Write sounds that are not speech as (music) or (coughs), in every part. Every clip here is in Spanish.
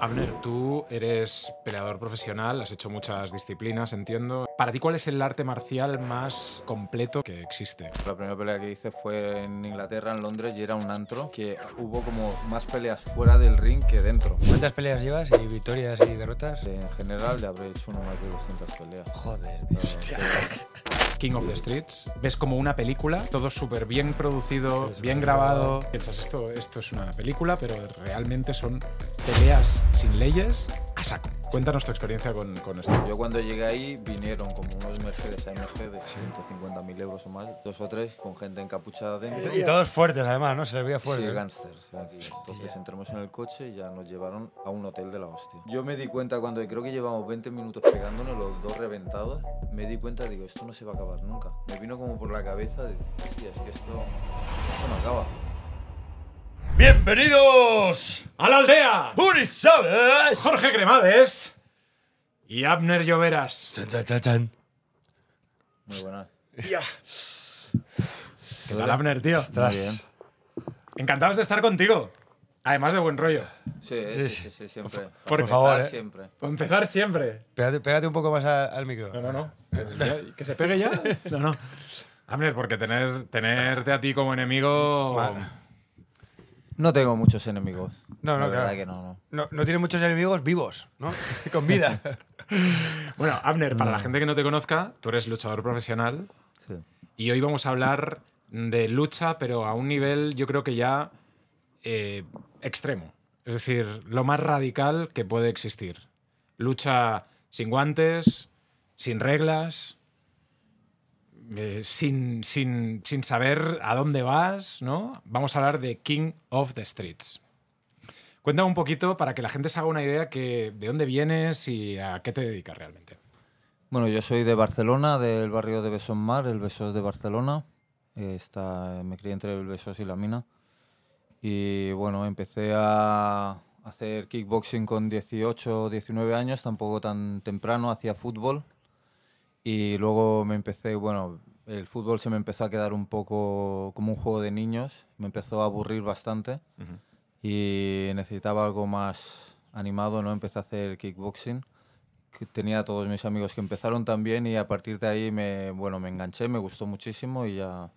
Abner, tú eres peleador profesional, has hecho muchas disciplinas, entiendo. Para ti, ¿cuál es el arte marcial más completo que existe? La primera pelea que hice fue en Inglaterra, en Londres, y era un antro que hubo como más peleas fuera del ring que dentro. ¿Cuántas peleas llevas y victorias y derrotas? En general le habré hecho uno más de 200 peleas. Joder, tío. (laughs) King of the Streets. Ves como una película, todo súper bien producido, bien grabado. Piensas, esto, esto es una película, pero realmente son peleas sin leyes a saco. Cuéntanos tu experiencia con, con esto. Yo cuando llegué ahí vinieron como unos Mercedes AMG de 150.000 euros o más, dos o tres, con gente encapuchada dentro. Y todos fuertes, además, ¿no? Se les veía Sí, fuerte. gangsters. gangsters. Entonces entramos en el coche y ya nos llevaron a un hotel de la hostia. Yo me di cuenta cuando creo que llevamos 20 minutos pegándonos, los dos reventados, me di cuenta, digo, esto no se va a acabar nunca. Me vino como por la cabeza de decir, hostia, es que esto, esto no acaba. ¡Bienvenidos! ¡A la aldea! ¡Urizabes! Jorge Cremades y Abner Lloveras. Chan, chan, chan, chan. Muy buena. ¿Qué tal, Abner, tío? Muy bien. Encantados de estar contigo. Además de buen rollo. Sí, sí, sí, sí, siempre. por favor, empezar, eh. Siempre. Por empezar siempre. Pégate, pégate un poco más a- al micro. No, no, no. ¿Que se pegue ya? (laughs) No, no. Abner, porque tener, tenerte a ti como enemigo... No tengo muchos enemigos. No, no, La verdad claro. que no, no. No, no tiene muchos enemigos vivos, ¿no? (laughs) Con vida. (laughs) Bueno, Abner, para la gente que no te conozca, tú eres luchador profesional Sí. y hoy vamos a hablar de lucha, pero a un nivel yo creo que ya eh, extremo. Es decir, lo más radical que puede existir. Lucha sin guantes, sin reglas, eh, sin, sin, sin saber a dónde vas, ¿no? Vamos a hablar de King of the Streets. Cuéntame un poquito para que la gente se haga una idea de dónde vienes y a qué te dedicas realmente. Bueno, yo soy de Barcelona, del barrio de Besós Mar, el Besós de Barcelona. Eh, está, me crié entre el Besós y la Mina. Y bueno, empecé a hacer kickboxing con 18 o 19 años, tampoco tan temprano, hacía fútbol. Y luego me empecé, bueno, el fútbol se me empezó a quedar un poco como un juego de niños, me empezó a aburrir bastante y necesitaba algo más animado, ¿no? Empecé a hacer kickboxing que tenía a todos mis amigos que empezaron también y a partir de ahí me, bueno, me enganché, me gustó muchísimo y ya,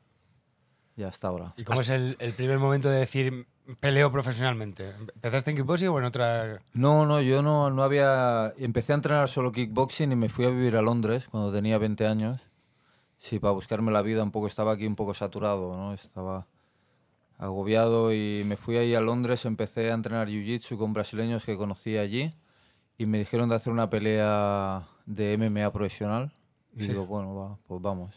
ya hasta ahora. ¿Y cómo es el, el primer momento de decir peleo profesionalmente? ¿Empezaste en kickboxing o en otra...? No, no, yo no, no había... Empecé a entrenar solo kickboxing y me fui a vivir a Londres cuando tenía 20 años. Sí, para buscarme la vida un poco, estaba aquí un poco saturado, ¿no? Estaba agobiado y me fui ahí a Londres, empecé a entrenar jiu-jitsu con brasileños que conocí allí y me dijeron de hacer una pelea de MMA profesional. Y digo, bueno, va, pues vamos.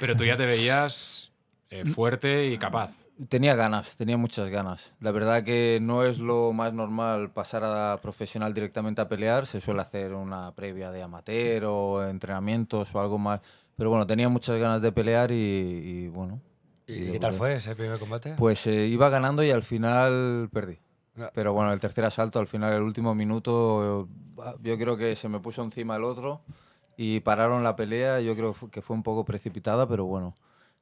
Pero tú ya te veías eh, fuerte y capaz. Tenía ganas, tenía muchas ganas. La verdad que no es lo más normal pasar a profesional directamente a pelear. Se suele hacer una previa de amateur o entrenamientos o algo más. Pero bueno, tenía muchas ganas de pelear y, y bueno. ¿Y, y qué tal fue ese primer combate? Pues eh, iba ganando y al final perdí. No. Pero bueno, el tercer asalto, al final, el último minuto, eh, yo creo que se me puso encima el otro y pararon la pelea. Yo creo que fue un poco precipitada, pero bueno,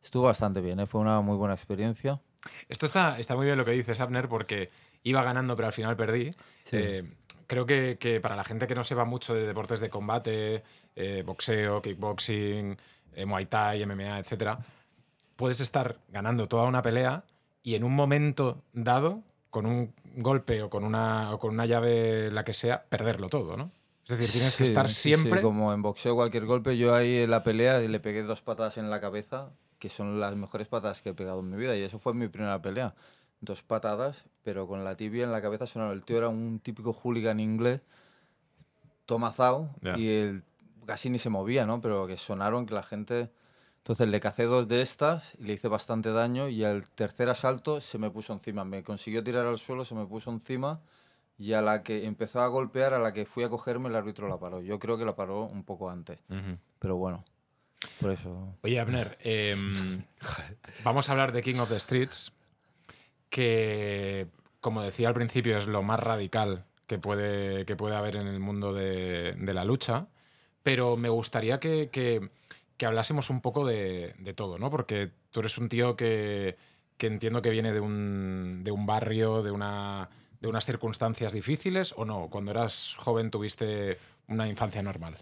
estuvo bastante bien. ¿eh? Fue una muy buena experiencia. Esto está, está muy bien lo que dices, Abner, porque iba ganando, pero al final perdí. Sí. Eh, creo que, que para la gente que no sepa mucho de deportes de combate, eh, boxeo, kickboxing, eh, muay thai, MMA, etcétera, puedes estar ganando toda una pelea y en un momento dado, con un golpe o con una, o con una llave, la que sea, perderlo todo, ¿no? Es decir, tienes que Sí, estar sí, sí, siempre... como en boxeo, cualquier golpe. Yo ahí en la pelea le pegué dos patadas en la cabeza, que son las mejores patadas que he pegado en mi vida. Y eso fue mi primera pelea. Dos patadas, pero con la tibia en la cabeza sonaba. El tío era un típico hooligan inglés, tomazao, y él casi ni se movía, ¿no? Pero que sonaron que la gente... Entonces le cacé dos de estas y le hice bastante daño y al tercer asalto se me puso encima. Me consiguió tirar al suelo, se me puso encima y a la que empezó a golpear, a la que fui a cogerme, el árbitro la paró. Yo creo que la paró un poco antes, pero bueno, por eso... Oye, Abner, em, (laughs) vamos a hablar de King of the Streets, que, como decía al principio, es lo más radical que puede, que puede haber en el mundo de, de la lucha, pero me gustaría que, que- que hablásemos un poco de, de todo, ¿no? Porque tú eres un tío que, que entiendo que viene de un, de un barrio, de una, de unas circunstancias difíciles o no? Cuando eras joven tuviste una infancia normal.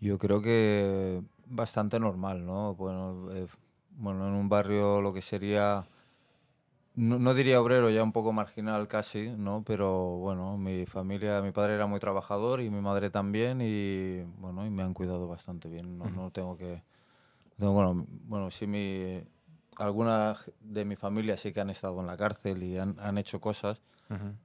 Yo creo que bastante normal, ¿no? Bueno, eh, bueno en un barrio lo que sería, no, no, diría obrero, ya un poco marginal casi, ¿no? Pero bueno, mi familia, mi padre era muy trabajador y mi madre también y bueno, y me han cuidado bastante bien. No, no tengo que, no, bueno, bueno, sí mi, algunas de mi familia sí que han estado en la cárcel y han, han hecho cosas,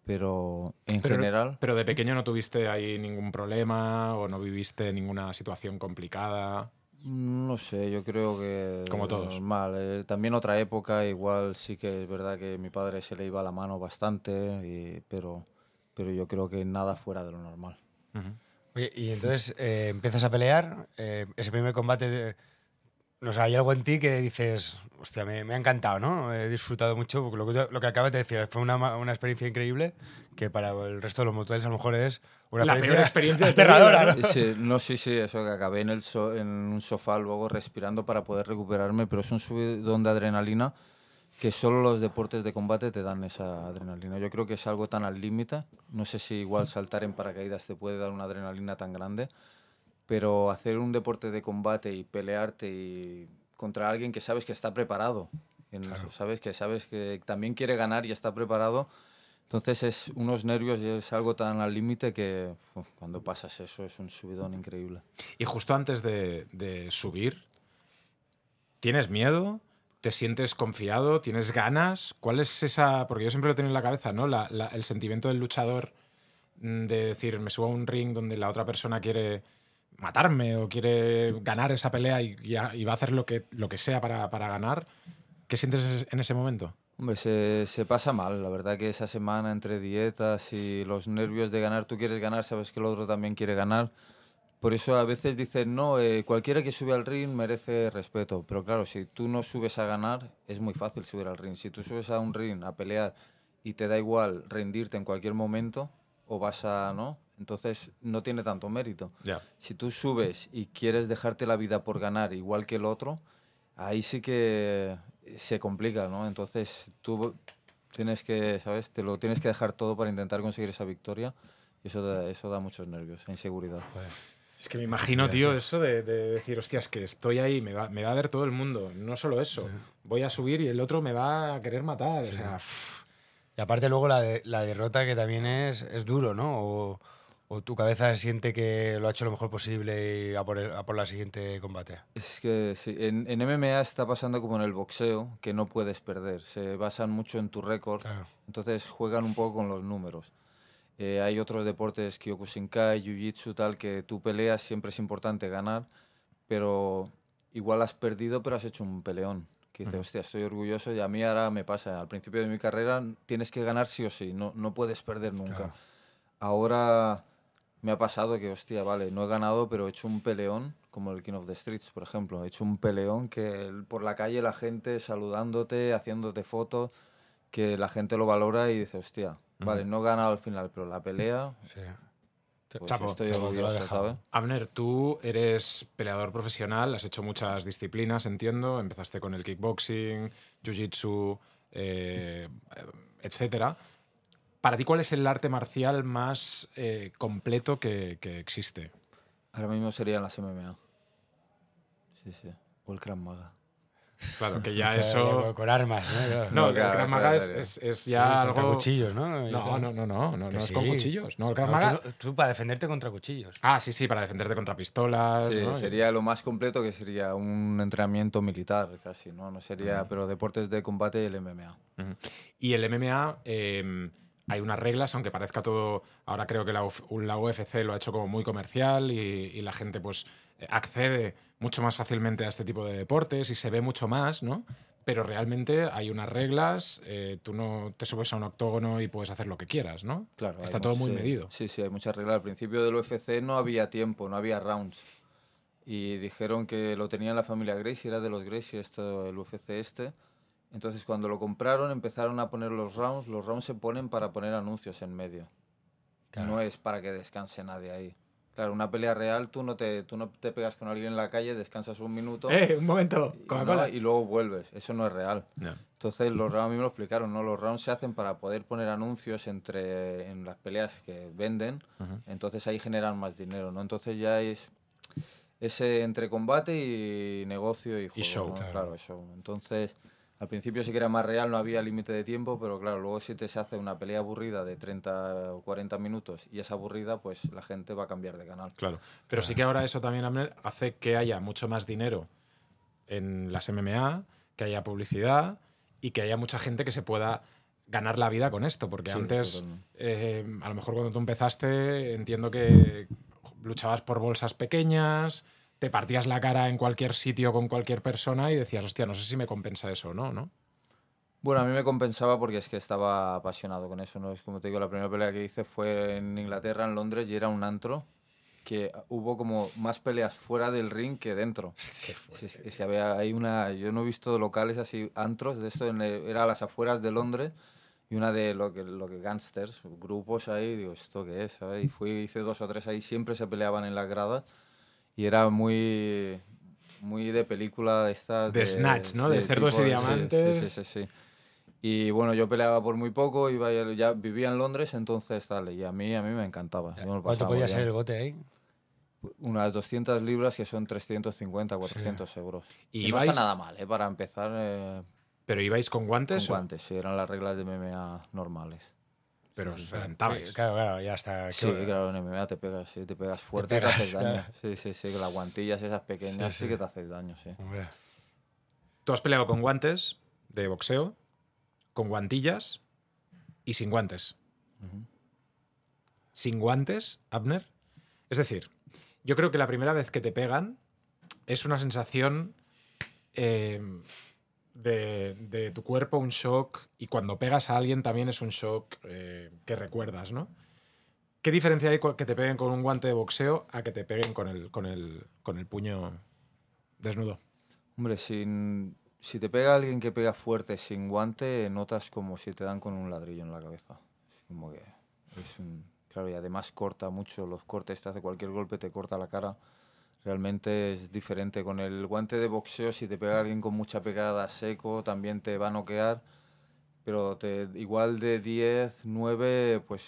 pero en Pero- general... Pero de pequeño no tuviste ahí ningún problema o no viviste ninguna situación complicada. No sé, yo creo que Como todos. normal. eh, también otra época, igual sí que es verdad que mi padre se le iba la mano bastante, y- pero, pero yo creo que nada fuera de lo normal. Oye, y entonces eh, empiezas a pelear, eh, ese primer combate, de- no sé, hay algo en ti que dices, hostia, me, me ha encantado, ¿no? He disfrutado mucho, porque lo que, lo que acabas de decir fue una, una experiencia increíble que para el resto de los moteles a lo mejor es una La peor experiencia de tu aterradora, ¿no? Sí, no, sí, sí, eso que acabé en, el so- en un sofá luego respirando para poder recuperarme, pero es un subidón de adrenalina que solo los deportes de combate te dan esa adrenalina. Yo creo que es algo tan al límite, no sé si igual saltar en paracaídas te puede dar una adrenalina tan grande, pero hacer un deporte de combate y pelearte y contra alguien que sabes que está preparado, en eso, sabes que sabes que también quiere ganar y está preparado, entonces es unos nervios y es algo tan al límite que uf, cuando pasas eso es un subidón increíble. Y justo antes de, de subir, ¿tienes miedo? ¿Te sientes confiado? ¿Tienes ganas? ¿Cuál es esa...? Porque yo siempre lo tengo en la cabeza, ¿no? La- la- el sentimiento del luchador mm, de decir, me subo a un ring donde la otra persona quiere matarme o quiere ganar esa pelea y, y y va a hacer lo que, lo que sea para, para ganar. ¿Qué sientes en ese momento? Hombre, se, se pasa mal, la verdad que esa semana entre dietas y los nervios de ganar, tú quieres ganar, sabes que el otro también quiere ganar. Por eso a veces dicen, no, eh, cualquiera que sube al ring merece respeto. Pero claro, si tú no subes a ganar, es muy fácil subir al ring. Si tú subes a un ring a pelear y te da igual rendirte en cualquier momento, o vas a, ¿no? Entonces no tiene tanto mérito. Si tú subes y quieres dejarte la vida por ganar igual que el otro, ahí sí que se complica, ¿no? Entonces tú tienes que, ¿sabes? Te lo tienes que dejar todo para intentar conseguir esa victoria y eso da, eso da muchos nervios, inseguridad. Es que me imagino, tío, eso de, de decir, hostias, que estoy ahí, me va, me va a ver todo el mundo. No solo eso, voy a subir y el otro me va a querer matar. O sea, Y aparte luego la, de- la derrota que también es, es duro, ¿no? O, o tu cabeza siente que lo ha hecho lo mejor posible y a por, el- a por la siguiente combate. Es que sí, en, en MMA está pasando como en el boxeo, que no puedes perder. Se basan mucho en tu récord, Claro. entonces juegan un poco con los números. Eh, hay otros deportes, Kyokushinkai, Jiu-Jitsu, tal, que tú peleas, siempre es importante ganar, pero igual has perdido, pero has hecho un peleón. Que dices, hostia, estoy orgulloso y a mí ahora me pasa. Al principio de mi carrera tienes que ganar sí o sí, no, no puedes perder nunca. Claro. Ahora me ha pasado que, hostia, vale, no he ganado, pero he hecho un peleón, como el King of the Streets, por ejemplo. He hecho un peleón que por la calle la gente saludándote, haciéndote fotos, que la gente lo valora y dice, hostia, vale, no he ganado al final, pero la pelea, Sí. pues Chapo, estoy chapo, orgulloso. ¿sabes? Abner, tú eres peleador profesional, has hecho muchas disciplinas, entiendo. Empezaste con el kickboxing, jiu-jitsu, eh, etcétera. Para ti, ¿cuál es el arte marcial más eh, completo que, que existe? Ahora mismo serían las MMA. Sí, sí. O el Krav Maga. Claro, que ya (laughs) O sea, eso. Con, con armas, ¿no? No, No, el Krav claro, Maga es, claro. es- es Sí, ya contra algo. cuchillos, ¿no? No, no, no, no, no, es con cuchillos. No, el Krav No, Maga. tú, tú para defenderte contra cuchillos. Ah, sí, sí, para defenderte contra pistolas. Sí, ¿no? sería lo más completo que sería un entrenamiento militar casi, ¿no? No sería, pero deportes de combate y el MMA. Y el MMA, eh, hay unas reglas, aunque parezca todo. Ahora creo que la, la UFC lo ha hecho como muy comercial y, y la gente pues eh, accede mucho más fácilmente a este tipo de deportes y se ve mucho más, ¿no? Pero realmente hay unas reglas, eh, tú no te subes a un octógono y puedes hacer lo que quieras, ¿no? Claro, Está todo muy medido. Sí, sí, hay muchas reglas. Al principio del UFC no había tiempo, no había rounds. Y dijeron que lo tenía la familia Gracie, era de los Gracie esto, el UFC este. Entonces cuando lo compraron empezaron a poner los rounds. Los rounds se ponen para poner anuncios en medio. Claro. No es para que descanse nadie ahí. Claro, una pelea real, tú no te, tú no te pegas con alguien en la calle, descansas un minuto (laughs) ¡Eh, un momento! y, y luego vuelves. Eso no es real. No. Entonces los (laughs) rounds a mí me lo explicaron, ¿no? Los rounds se hacen para poder poner anuncios entre en las peleas que venden, entonces ahí generan más dinero, ¿no? Entonces ya es ese entre combate y negocio y, juego, show, ¿no? claro. claro. show. Entonces al principio sí que era más real, no había límite de tiempo, pero claro, luego si te se hace una pelea aburrida de 30 o 40 minutos y es aburrida, pues la gente va a cambiar de canal. Claro. Pero sí que ahora eso también hace que haya mucho más dinero en las MMA, que haya publicidad y que haya mucha gente que se pueda ganar la vida con esto. Porque Sí, antes, eh, a lo mejor cuando tú empezaste, entiendo que luchabas por bolsas pequeñas, te partías la cara en cualquier sitio con cualquier persona y decías, hostia, no sé si me compensa eso o no, ¿no? Bueno, a mí me compensaba porque es que estaba apasionado con eso, ¿no? Es como te digo, la primera pelea que hice fue en Inglaterra, en Londres, y era un antro que hubo como más peleas fuera del ring que dentro. Sí, es, es que había, hay una, yo no he visto locales así, antros, de esto en era a las afueras de Londres, y una de lo que, lo que gangsters, grupos ahí, digo, ¿esto qué es? ¿sabes? Y fui, hice dos o tres ahí, siempre se peleaban en las gradas, y era muy, muy de película esta De Snatch, ¿no? De cerdos y sí, diamantes. Sí, sí, sí, sí. Y bueno, yo peleaba por muy poco, iba ya, ya vivía en Londres, entonces tal, y a mí, a mí me encantaba. yo me lo ¿Cuánto podía ser el bote ahí? Unas 200 libras que son 350, 400 euros. ¿Y Y no ibais- está nada mal, ¿eh? Para empezar eh, Pero ibais con con guantes, o- guantes, sí, eran las reglas de MMA normales. Pero os reventabais. Claro, claro, ya está. Sí, claro, en MMA te pegas, sí, te pegas fuerte, te, pegas, haces daño. claro. Sí, sí, sí, que las guantillas esas pequeñas Sí, sí, sí. que te haces daño, sí. Hombre. Tú has peleado con guantes de boxeo, con guantillas y sin guantes. Sin guantes, Abner. Es decir, yo creo que la primera vez que te pegan es una sensación eh, de, de tu cuerpo, un shock, y cuando pegas a alguien también es un shock eh, que recuerdas, ¿no? ¿Qué diferencia hay que te peguen con un guante de boxeo a que te peguen con el, con el, con el puño desnudo? Hombre, sin, si te pega alguien que pega fuerte sin guante, notas como si te dan con un ladrillo en la cabeza. Es como que es un- claro, y además corta mucho los cortes, te hace cualquier golpe, te corta la cara. Realmente es diferente. Con el guante de boxeo, si te pega alguien con mucha pegada seco, también te va a noquear. Pero te, igual de 10, 9, pues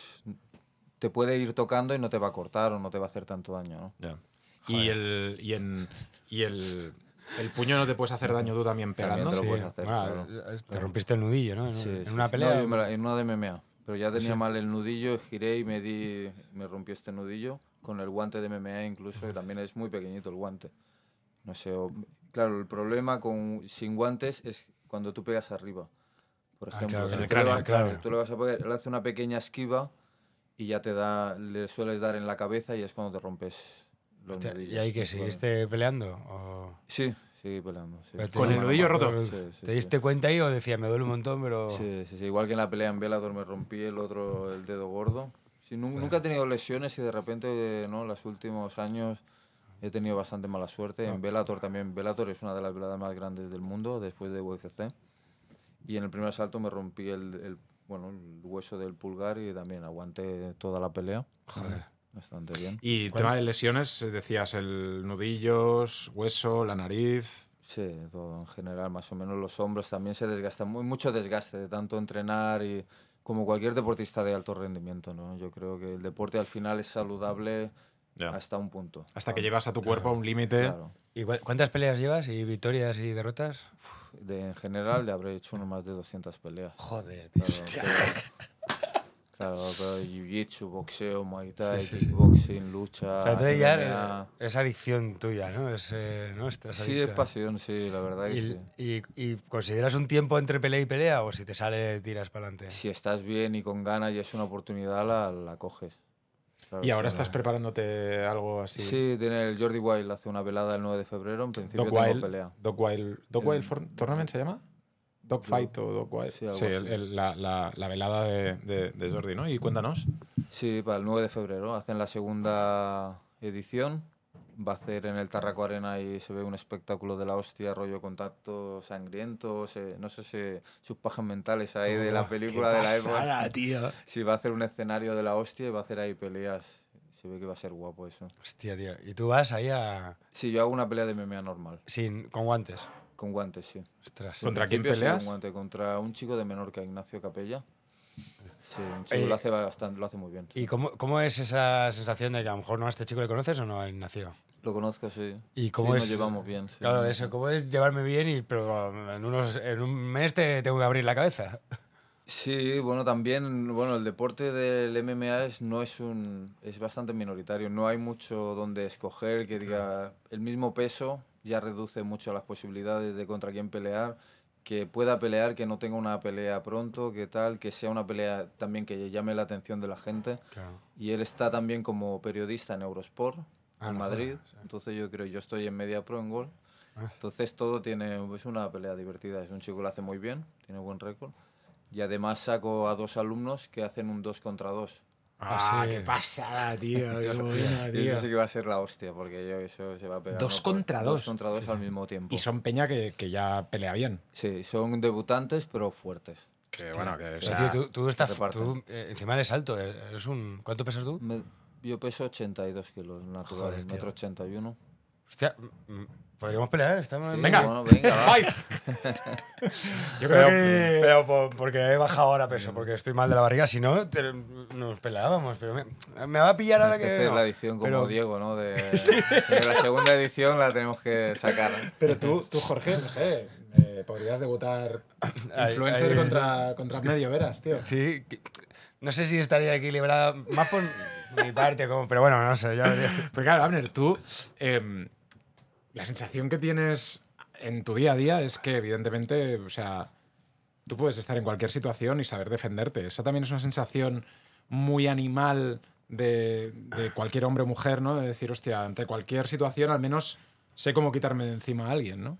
te puede ir tocando y no te va a cortar o no te va a hacer tanto daño, ¿no? Y, el, y, en, y el, el puño no te puedes hacer daño tú también También pegando. te lo Sí, puedes hacer, bueno, claro. te rompiste el nudillo, ¿no? En, Sí, en sí, una sí. pelea. No, en una de MMA. Pero ya tenía Sí. mal el nudillo, giré y me di, me rompió este nudillo con el guante de MMA incluso, que también es muy pequeñito el guante. No sé, o- claro, el problema con sin guantes es cuando tú pegas arriba. Por Ah, ejemplo, claro, si en el tú le cráneo, vas- claro. claro, tú le vas a pegar, él hace una pequeña esquiva y ya te da, le sueles dar en la cabeza y es cuando te rompes los Hostia, nudillos. ¿Y ahí que seguiste peleando? ¿O Sí, sí, peleando. sí. Pero te- Con el nudillo roto. Sí, sí, ¿Te sí. diste cuenta ahí o decía, me duele un montón, pero. Sí, sí, sí, igual que en la pelea en Bellator me rompí el otro, el dedo gordo. Sí, nu- Nunca he tenido lesiones y de repente, ¿no? Los últimos años he tenido bastante mala suerte. En Bellator también, Bellator es una de las veladas más grandes del mundo después de UFC. Y en el primer asalto me rompí el, el, bueno, el hueso del pulgar y también aguanté toda la pelea. Joder. Bastante bien. Y ¿Cuál? tema de lesiones, eh, decías el nudillos, hueso, la nariz. Sí, todo en general, más o menos los hombros también se desgastan, muy, mucho desgaste de tanto entrenar y como cualquier deportista de alto rendimiento, ¿no? Yo creo que el deporte al final es saludable hasta un punto. Hasta que llevas a tu cuerpo a un límite. Claro. ¿Y cu- cuántas peleas llevas? ¿Y victorias y derrotas? De, en general le habré hecho uno más de 200 peleas. Joder, tío. Pero, claro, pero jiu-jitsu, boxeo, muay thai, Sí, sí, sí. kickboxing, lucha, O sea, entonces ya es adicción tuya, ¿no? Es, eh, ¿no? Estás Sí, es pasión, sí, la verdad que ¿Y, sí. y, y consideras un tiempo entre pelea y pelea o si te sale tiras para adelante? Si estás bien y con ganas y es una oportunidad, la, la coges. Claro, Y ahora sí. estás preparándote algo así. Sí, tiene el Jordi Wild, hace una velada el 9 de febrero, en principio Dog tengo Wild, pelea. Dog Wild, Dog El- Wild For- Tournament se llama? Dog Fight o Dog Wild. sí, Sí, el- el- la, la- la velada de, de- de Jordi, ¿no? Y cuéntanos. Sí, para el 9 de febrero, hacen la segunda edición. Va a hacer en el Tarraco Arena y se ve un espectáculo de la hostia, rollo contacto sangriento, se- no sé si sus pajas mentales ahí de la Oh, película qué de la época. pasada, tío. Sí, va a hacer un escenario de la hostia y va a hacer ahí peleas. se ve que va a ser guapo eso. Hostia, tío. Y tú vas ahí a. Sí, yo hago una pelea de MMA normal, Sin, con guantes. Con guantes, sí. Ostras. ¿Contra quién peleas? con guante, contra un chico de Menorca, Ignacio Capella. Sí, un chico Eh, lo hace bastante, lo hace muy bien. ¿Y cómo, cómo es esa sensación de que a lo mejor no a este chico le conoces o no a Ignacio? Lo conozco, sí. ¿Y cómo Sí, es? Nos llevamos bien. sí. Claro, eso, ¿cómo es llevarme bien y pero en, unos, en un mes te tengo que abrir la cabeza? Sí, bueno, también, bueno, el deporte del MMA es, no es un, es bastante minoritario. No hay mucho donde escoger que diga el mismo peso ya reduce mucho las posibilidades de contra quién pelear, que pueda pelear, que no tenga una pelea pronto, que tal, que sea una pelea también que llame la atención de la gente. Claro. Y él está también como periodista en Eurosport, Ah, en no Madrid. sí. Entonces yo creo, yo estoy en Media Pro en Gol. Ah. Entonces todo tiene, es una pelea divertida. Es un chico que lo hace muy bien, tiene buen récord. Y además saco a dos alumnos que hacen un 2 contra 2. Ah, sí. qué pasada, tío. qué buena, Y tío. eso sí que va a ser la hostia, porque yo eso se va a pegar. Dos contra Dos dos. contra dos al mismo tiempo. Y son peña que, que ya pelea bien. Sí, son debutantes, pero fuertes. Que bueno, que o sea, tío, tú, tú estás. Tú, eh, encima eres alto. eh, Eres un, ¿Cuánto pesas tú? Me- yo peso 82 kilos, natural, Joder, metro 81. Hostia, mm, ¿podríamos pelear? Estamos en- Venga. Bueno, venga, va. ¡Fight! (laughs) Yo creo Pero, que. pero por- porque he bajado ahora peso, porque estoy mal de la barriga. Si no, te- nos peleábamos. Pero me, me va a pillar ahora Esta que. es no. la edición como Pero- Diego, ¿no? De, (laughs) de la segunda edición la tenemos que sacar. Pero tú, tú Jorge, no sé, eh, podrías debutar (coughs) influencer ahí- contra, contra medio veras, tío. Sí, que- no sé si estaría equilibrada más por mi parte, como, pero bueno, no sé. Ya. Pues (laughs) claro, Abner, tú, em, la sensación que tienes en tu día a día es que, evidentemente, o sea, tú puedes estar en cualquier situación y saber defenderte. Esa también es una sensación muy animal de, de cualquier hombre o mujer, ¿no? De decir, hostia, ante cualquier situación al menos sé cómo quitarme de encima a alguien, ¿no?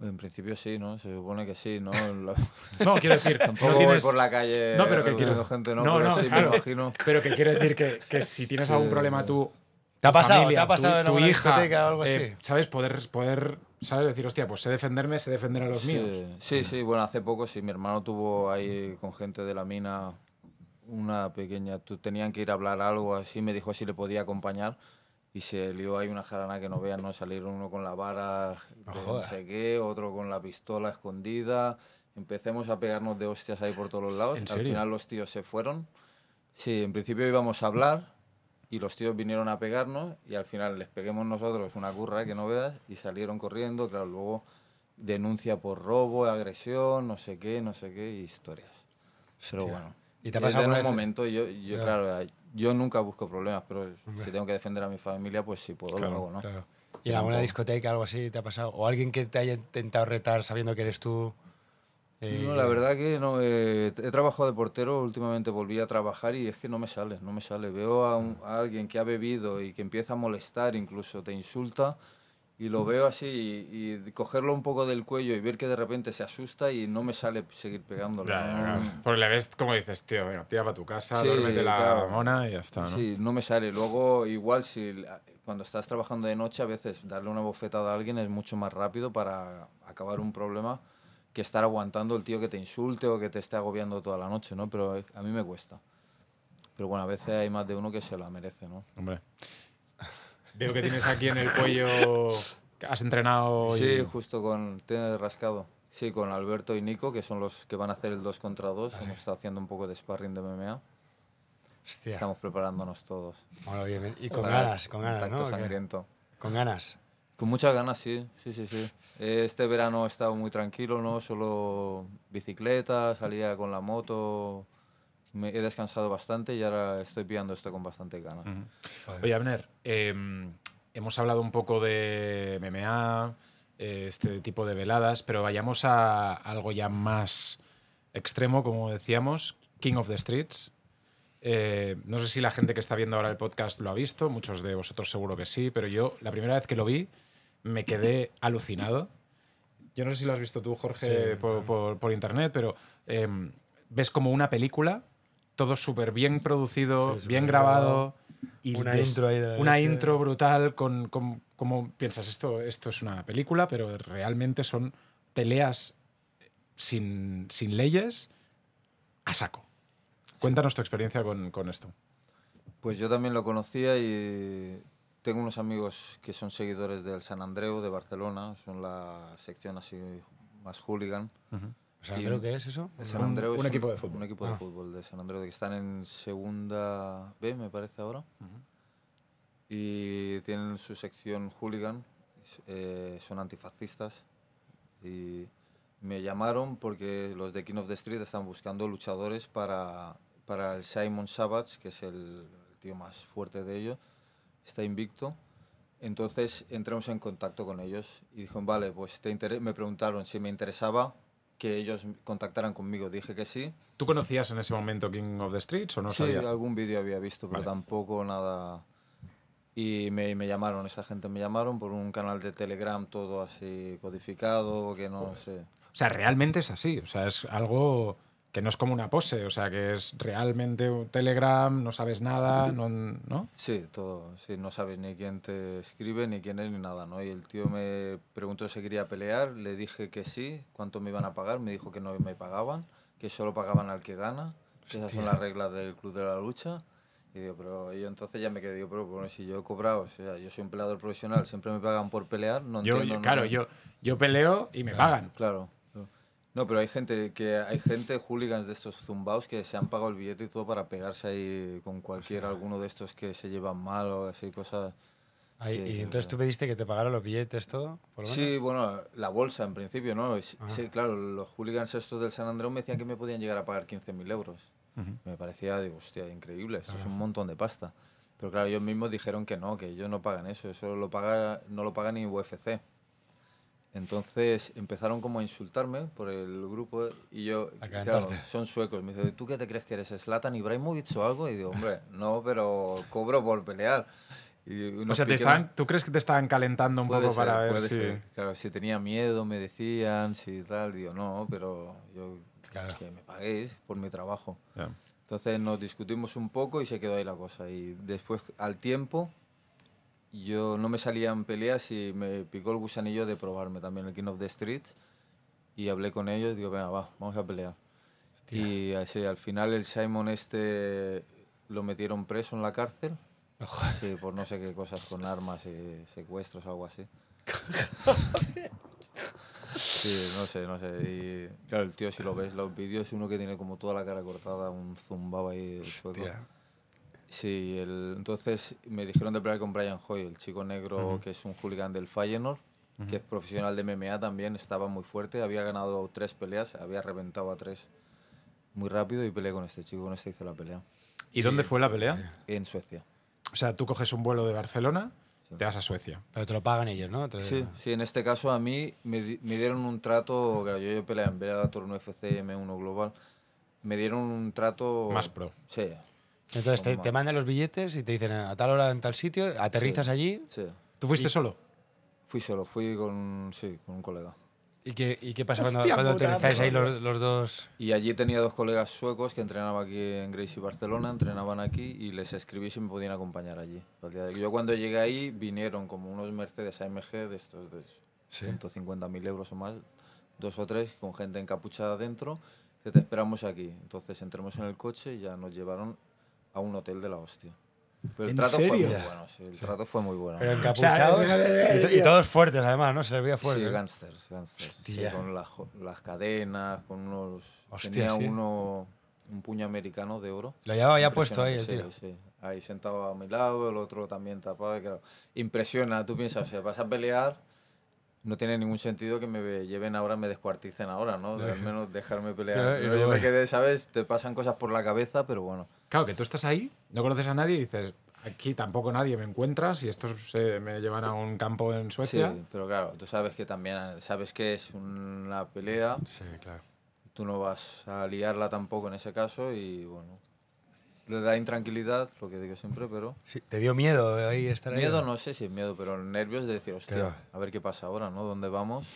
En principio sí, ¿no? Se supone que sí, ¿no? (laughs) No, quiero decir, (laughs) Tampoco no voy tienes... por la calle No, pero que quiero... gente, ¿no? no, pero no, sí, claro. me imagino. Pero que quiere decir que, que si tienes algún problema tú... ¿Te ha pasado? familia, ¿Te ha pasado tu, en tu alguna hija, discoteca o algo así? eh, ¿Sabes? Poder, poder, ¿sabes? Decir, hostia, pues sé defenderme, sé defender a los míos. Sí, sí, sí, bueno, hace poco sí, mi hermano tuvo ahí con gente de la mina una pequeña, tú tenían que ir a hablar algo así, me dijo si le podía acompañar y se lió ahí una jarana que no vean, ¿no? Salieron uno con la vara, no, jodas. sé qué, otro con la pistola escondida, empecemos a pegarnos de hostias ahí por todos los lados, ¿En al serio? final los tíos se fueron, sí, en principio íbamos a hablar y los tíos vinieron a pegarnos y al final les peguemos nosotros una curra que no veas y salieron corriendo, claro, luego denuncia por robo, agresión, no sé qué, no sé qué, historias. Pero Hostia. bueno. ¿Y te ha es pasado en un momento, yo, yo claro, yo nunca busco problemas, pero si tengo que defender a mi familia, pues si puedo lo hago, ¿no? Claro. ¿Y en alguna discoteca algo así te ha pasado? ¿O alguien que te haya intentado retar sabiendo que eres tú? Eh, No, la verdad que no. eh, he trabajado de portero, últimamente volví a trabajar y es que no me sale, no me sale. Veo a, un- a alguien que ha bebido y que empieza a molestar, incluso te insulta, y lo veo así y, y cogerlo un poco del cuello y ver que de repente se asusta y no me sale seguir pegándolo. Ya, ya, no- claro. Porque le ves como dices, tío, venga, tira para tu casa, Sí, duérmete la claro. mona y ya está, ¿no? Sí, no me sale. Luego, igual, si cuando estás trabajando de noche, a veces darle una bofetada a alguien es mucho más rápido para acabar un problema que estar aguantando el tío que te insulte o que te esté agobiando toda la noche, ¿no? Pero eh, a mí me cuesta. Pero bueno, a veces hay más de uno que se la merece, ¿no? Hombre. (laughs) Veo que tienes aquí en el cuello. Has entrenado. y- Sí, justo con... Tienes rascado. Sí, con Alberto y Nico, que son los que van a hacer el 2 contra 2. Hemos estado haciendo un poco de sparring de MMA. Hostia. Estamos preparándonos todos. Bueno, bien, bien. Y con Para ganas, con ganas, contacto ¿no? Sangriento. Con ganas. Con muchas ganas, sí, sí, sí, sí. Este verano he estado muy tranquilo, ¿no? Solo bicicleta, salía con la moto, me he descansado bastante y ahora estoy pillando esto con bastante ganas. Ujú. Oye, Abner, eh, hemos hablado un poco de MMA, eh, este tipo de veladas, pero vayamos a algo ya más extremo, como decíamos, King of the Streets. Eh, no sé si la gente que está viendo ahora el podcast lo ha visto, muchos de vosotros seguro que sí, pero yo la primera vez que lo vi me quedé alucinado. Yo no sé si lo has visto tú, Jorge, Sí, por, por- por internet, pero eh, ves como una película, todo súper bien producido, Sí, bien grabado. Y Una des- intro ahí de Una leche. intro brutal con, con- como piensas, esto, esto es una película, pero realmente son peleas sin, sin leyes a saco. Cuéntanos tu experiencia con, con esto. Pues yo también lo conocía y tengo unos amigos que son seguidores del San Andreu de Barcelona, son la sección así más hooligan. Sea, Y ¿creo un- que es eso? San Un- Andreu un es equipo de fútbol. Un equipo de Ah. fútbol de San Andreu que están en segunda B, me parece ahora. Y tienen su sección hooligan, eh, son antifascistas. Y me llamaron porque los de King of the Street están buscando luchadores para, para el Simon Savage, que es el, tío más fuerte de ellos. Está invicto. Entonces entramos en contacto con ellos y dijeron, vale, pues te inter-". me preguntaron si me interesaba que ellos contactaran conmigo. Dije que sí. ¿Tú conocías en ese momento King of the Streets o no sí, sabías? algún vídeo había visto, pero Vale. tampoco nada. Y me, me llamaron, esa gente me llamaron por un canal de Telegram todo así codificado, que no sé. O sea, realmente es así. O sea, es algo que no es como una pose. O sea, que es realmente un Telegram, no sabes nada, no. ¿no? Sí, todo. Sí, no sabes ni quién te escribe, ni quién es, ni nada, ¿no? Y el tío me preguntó si quería pelear, le dije que sí, cuánto me iban a pagar, me dijo que no me pagaban, que solo pagaban al que gana, que esas son las reglas del Club de la Lucha. Y digo, pero yo entonces ya me quedé, digo, pero bueno, si yo he cobrado, o sea, yo soy un peleador profesional, siempre me pagan por pelear, no Yo, entiendo. yo- no- claro, yo, yo peleo y me pagan. Claro. No, pero hay gente que hay gente hooligans de estos zumbaos que se han pagado el billete y todo para pegarse ahí con cualquier alguno de estos que se llevan mal o así cosas. Ahí- Sí, y entonces tú pediste que te pagaran los billetes, todo, por lo menos. Sí, bueno, la bolsa en principio, ¿no? Sí, Ah. sí, claro, los hooligans estos del San Andreu me decían que me podían llegar a pagar 15.000 euros. Me parecía, digo, hostia, increíble, esto es un montón de pasta. Pero claro, ellos mismos dijeron que no, que ellos no pagan eso, eso lo paga, no lo paga ni UFC. Entonces empezaron como a insultarme por el grupo y yo, claro, son suecos, me dice, ¿tú qué te crees que eres Zlatan Ibrahimovic o algo? Y digo, hombre, no, pero cobro por pelear. Y O sea, te estaban, ¿tú crees que te estaban calentando un poco para ser, ver puede si. ser. Claro, si tenía miedo, me decían, si tal. Digo, no, pero yo Claro. que me paguéis por mi trabajo. Ya. Entonces nos discutimos un poco y se quedó ahí la cosa. Y después, al tiempo, yo no me salían peleas y me picó el gusanillo de probarme también el King of the Streets. Y hablé con ellos, digo, venga, va, vamos a pelear. Y así, al final el Simon este lo metieron preso en la cárcel. Sí, por no sé qué cosas, con armas y secuestros, algo así. (laughs) Sí, no sé, no sé. Y claro, el tío, si lo ves, los vídeos, uno que tiene como toda la cara cortada, un zumbado ahí sueco. Sí, el, entonces me dijeron de pelear con Brian Hoy, el chico negro que es un hooligan del Feyenoord, que es profesional de MMA también, estaba muy fuerte, había ganado tres peleas, había reventado a tres muy rápido y peleé con este chico, con este hice la pelea. ¿Y dónde fue la pelea? En Suecia. O sea, tú coges un vuelo de Barcelona, te vas a Suecia. Pero te lo pagan ellos, ¿no? Te- Sí, sí, en este caso a mí me, di- me dieron un trato, claro, yo, yo peleé en Bellator, UFC, M1 Global, me dieron un trato... Más pro. Sí, Entonces te, te mandan los billetes y te dicen a tal hora en tal sitio, aterrizas allí sí. ¿Tú fuiste solo? Fui solo, fui con, sí, con un colega. y qué, y qué pasa cuando, Hostia cuando puta, aterrizáis ahí los, los dos. Y allí tenía dos colegas suecos que entrenaban aquí en Gracie Barcelona, entrenaban aquí y les escribí si me podían acompañar allí. Yo cuando llegué ahí vinieron como unos Mercedes AMG de estos de Sí. 150.000 euros o más, dos o tres, con gente encapuchada dentro, que te esperamos aquí. Entonces entramos en el coche y ya nos llevaron a un hotel de la hostia. Pero el ¿En trato fue serio? muy bueno, sí, el trato fue muy bueno. Pero encapuchados eh, y, y todos fuertes además, ¿no? Se les veía Sí, fuerte. ¿no? gangsters, gangsters. Sí, Hostia. con las jo- las cadenas, con unos... Hostia, tenía sí. uno, un puño americano de oro. Lo llevaba ya puesto ahí el tío. sí, sí. Ahí sentado a mi lado, el otro también tapado. y claro, impresiona, tú piensas, o sea, vas a pelear, no tiene ningún sentido que me ve- lleven ahora, me descuarticen ahora, ¿no? De al (laughs) menos dejarme pelear. Claro, Pero yo me quedé, ¿sabes? Te pasan cosas por la cabeza, pero bueno. Claro, que tú estás ahí, no conoces a nadie y dices, aquí tampoco nadie me encuentras y estos se me llevan a un campo en Sí, Suecia. pero claro, tú sabes que también, sabes que es una pelea, Sí, claro. tú no vas a liarla tampoco en ese caso y bueno, le da intranquilidad, lo que digo siempre, pero... Sí, ¿Te dio miedo ahí estar ahí? Miedo no sé si es miedo, pero nervios de decir, hostia, Claro. a ver qué pasa ahora, ¿no? ¿Dónde vamos?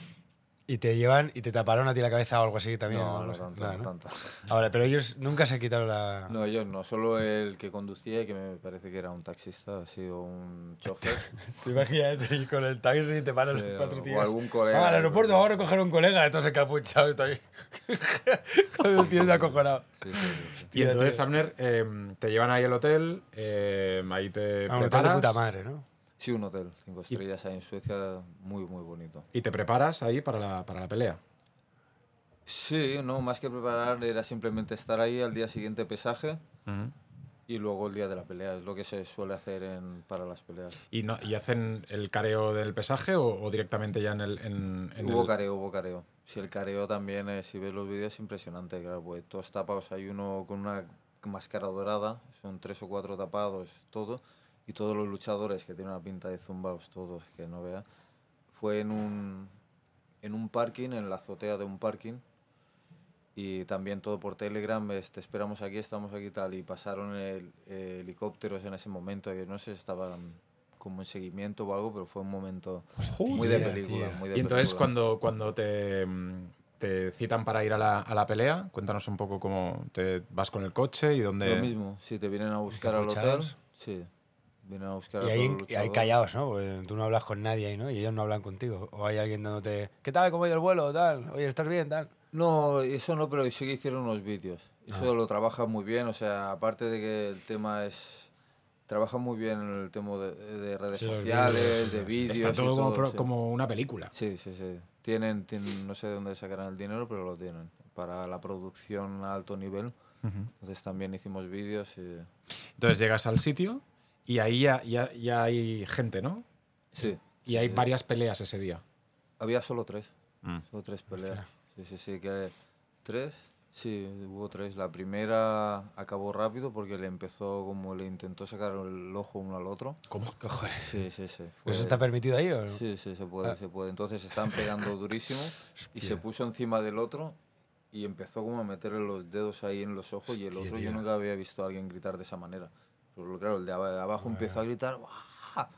Y te llevan y te taparon a ti la cabeza o algo así también. no, no sé. tanto, Nada, no ¿no? tanto. Ahora, pero ellos nunca se quitaron la. No, ellos no, solo el que conducía y que me parece que era un taxista, ha sido un chofer. Te imaginas ir con el taxi y te paran Sí, cuatro o tíos. algún colega. Ah, al aeropuerto, vamos a recoger un colega. Entonces encapuchado y todo (laughs) ahí. con el tío de acojonado. Sí, sí, sí. Y entonces. Abner, eh, te llevan ahí al hotel, eh, ahí te Ah, un hotel de puta madre, ¿no? Sí, un hotel, cinco estrellas ahí en Suecia, muy, muy bonito. y te preparas ahí para la, para la pelea. Sí, no, más que preparar era simplemente estar ahí al día siguiente pesaje y luego el día de la pelea. Es lo que se suele hacer en, para las peleas. ¿Y, no, ¿Y hacen el careo del pesaje o, o directamente ya en el... En, en hubo el- careo, hubo careo. Si el careo también, eh, si ves los vídeos, es impresionante. Claro, pues todos tapados. Hay uno con una máscara dorada, son tres o cuatro tapados, todo. Y todos los luchadores que tienen una pinta de zumbaos, todos, que no vea. Fue en un, en un parking, en la azotea de un parking. Y también todo por Telegram, es, te esperamos aquí, estamos aquí tal. Y pasaron el- eh, helicópteros en ese momento, que no sé estaban como en seguimiento o algo, pero fue un momento muy de Joder, película. Muy de Y entonces película. cuando, cuando te, te citan para ir a la, a la pelea, cuéntanos un poco cómo te vas con el coche y dónde... Lo mismo, si te vienen a buscar al hotel, sí, vienen a buscar Y a ahí, y ahí callados, ¿no? Porque tú no hablas con nadie ahí, ¿no? Y ellos no hablan contigo. O hay alguien dándote, ¿qué tal? ¿Cómo ha ido el vuelo? Tal. Oye, ¿estás bien? Tal. No, eso no, pero sí que hicieron unos vídeos. Eso Ah. lo trabaja muy bien, o sea, aparte de que el tema es... Trabaja muy bien en el tema de, de redes Sí, sociales, de vídeos Está y todo como, todo, pro- sí. como una película. Sí, sí, sí. Tienen, tienen- no sé de dónde sacarán el dinero, pero lo tienen. Para la producción a alto nivel. Entonces también hicimos vídeos y... Entonces llegas al sitio y ahí ya, ya- ya hay gente, ¿no? Sí. Y hay varias peleas ese día. Había solo tres. Mm. Solo tres peleas. Hostia. Sí, sí, sí. Que tres. Sí, hubo tres. La primera acabó rápido porque le empezó como le intentó sacar el ojo uno al otro. ¿Cómo cojones? Sí, sí, sí. fue- ¿Eso está permitido ahí o no? Sí, sí, se puede, Ah. se puede. Entonces estaban pegando (laughs) durísimo y se puso encima del otro y empezó como a meterle los dedos ahí en los ojos y el otro yo tío. nunca había visto a alguien gritar de esa manera. Pero claro, el de aba- de abajo empezó a gritar ¡Buah!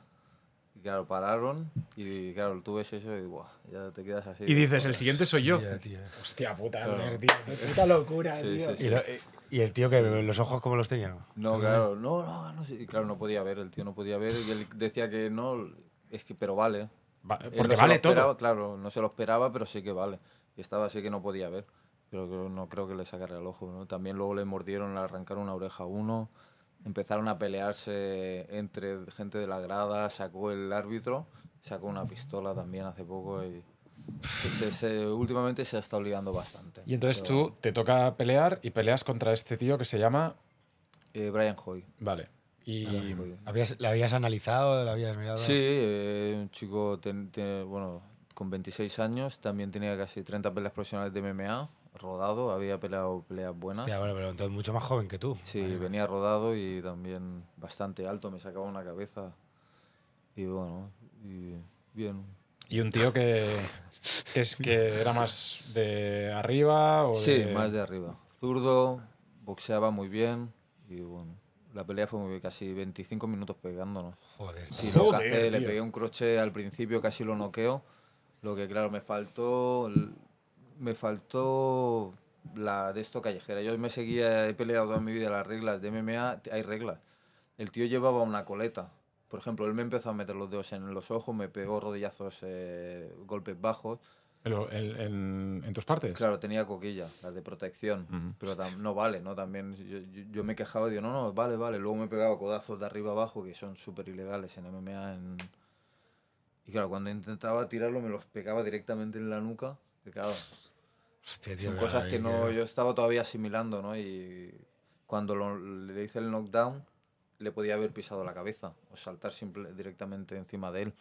y claro, pararon y claro, tú ves eso y ¡buah! ya te quedas así. Y dices, el siguiente soy yo. Hostia, tío. Hostia puta, Claro. Tío. Qué puta locura, Sí, tío. sí, ¿Y, lo- y el tío que los ojos cómo los tenía? No, claro, no, no, no. Y claro, no podía ver, el tío no podía ver y él decía que no, es que, pero vale. Va- porque no se vale lo esperaba, todo. Claro, no se lo esperaba, pero sí que vale. Y estaba así que no podía ver. Pero no creo que le sacara el ojo. ¿no? También luego le mordieron, le arrancaron una oreja a uno. Empezaron a pelearse entre gente de la grada. Sacó el árbitro, sacó una pistola también hace poco. Y se- se- últimamente se ha estado liando bastante. Y entonces Pero, tú te toca pelear y peleas contra este tío que se llama... eh, Brian Hoy. Vale. Y... ¿Habías, ¿La habías analizado? ¿La habías mirado? Sí, eh, un chico ten- tiene- bueno, con 26 años, también tenía casi 30 peleas profesionales de MMA, rodado, había peleado peleas buenas. Hostia, bueno, pero entonces mucho más joven que tú. Sí, Vale, venía rodado y también bastante alto, me sacaba una cabeza. Y bueno, y bien. Y un tío que, que, es, que era más de arriba o Sí, de- más de arriba. Zurdo, boxeaba muy bien y bueno, la pelea fue muy bien, casi 25 minutos pegándonos. Joder. Sí, lo Joder, cacé, le pegué un croche al principio, casi lo noqueo. Lo que claro, me faltó. Me faltó la de esto callejera. Yo me seguía, he peleado toda mi vida las reglas de MMA, hay reglas. El tío llevaba una coleta. Por ejemplo, él me empezó a meter los dedos en los ojos, me pegó rodillazos, eh, golpes bajos. el- en, en tus partes. Claro, tenía coquilla, la de protección. Pero no vale, ¿no? También yo, yo- yo me quejaba y digo, no, no, vale, vale. Luego me pegaba codazos de arriba abajo, que son súper ilegales en MMA. en- Y claro, cuando intentaba tirarlo me los pegaba directamente en la nuca. Que claro, Hostia, tío, son cosas que no, yo estaba todavía asimilando, ¿no? Y cuando lo- le hice el knockdown, le podía haber pisado la cabeza o saltar simple, directamente encima de él.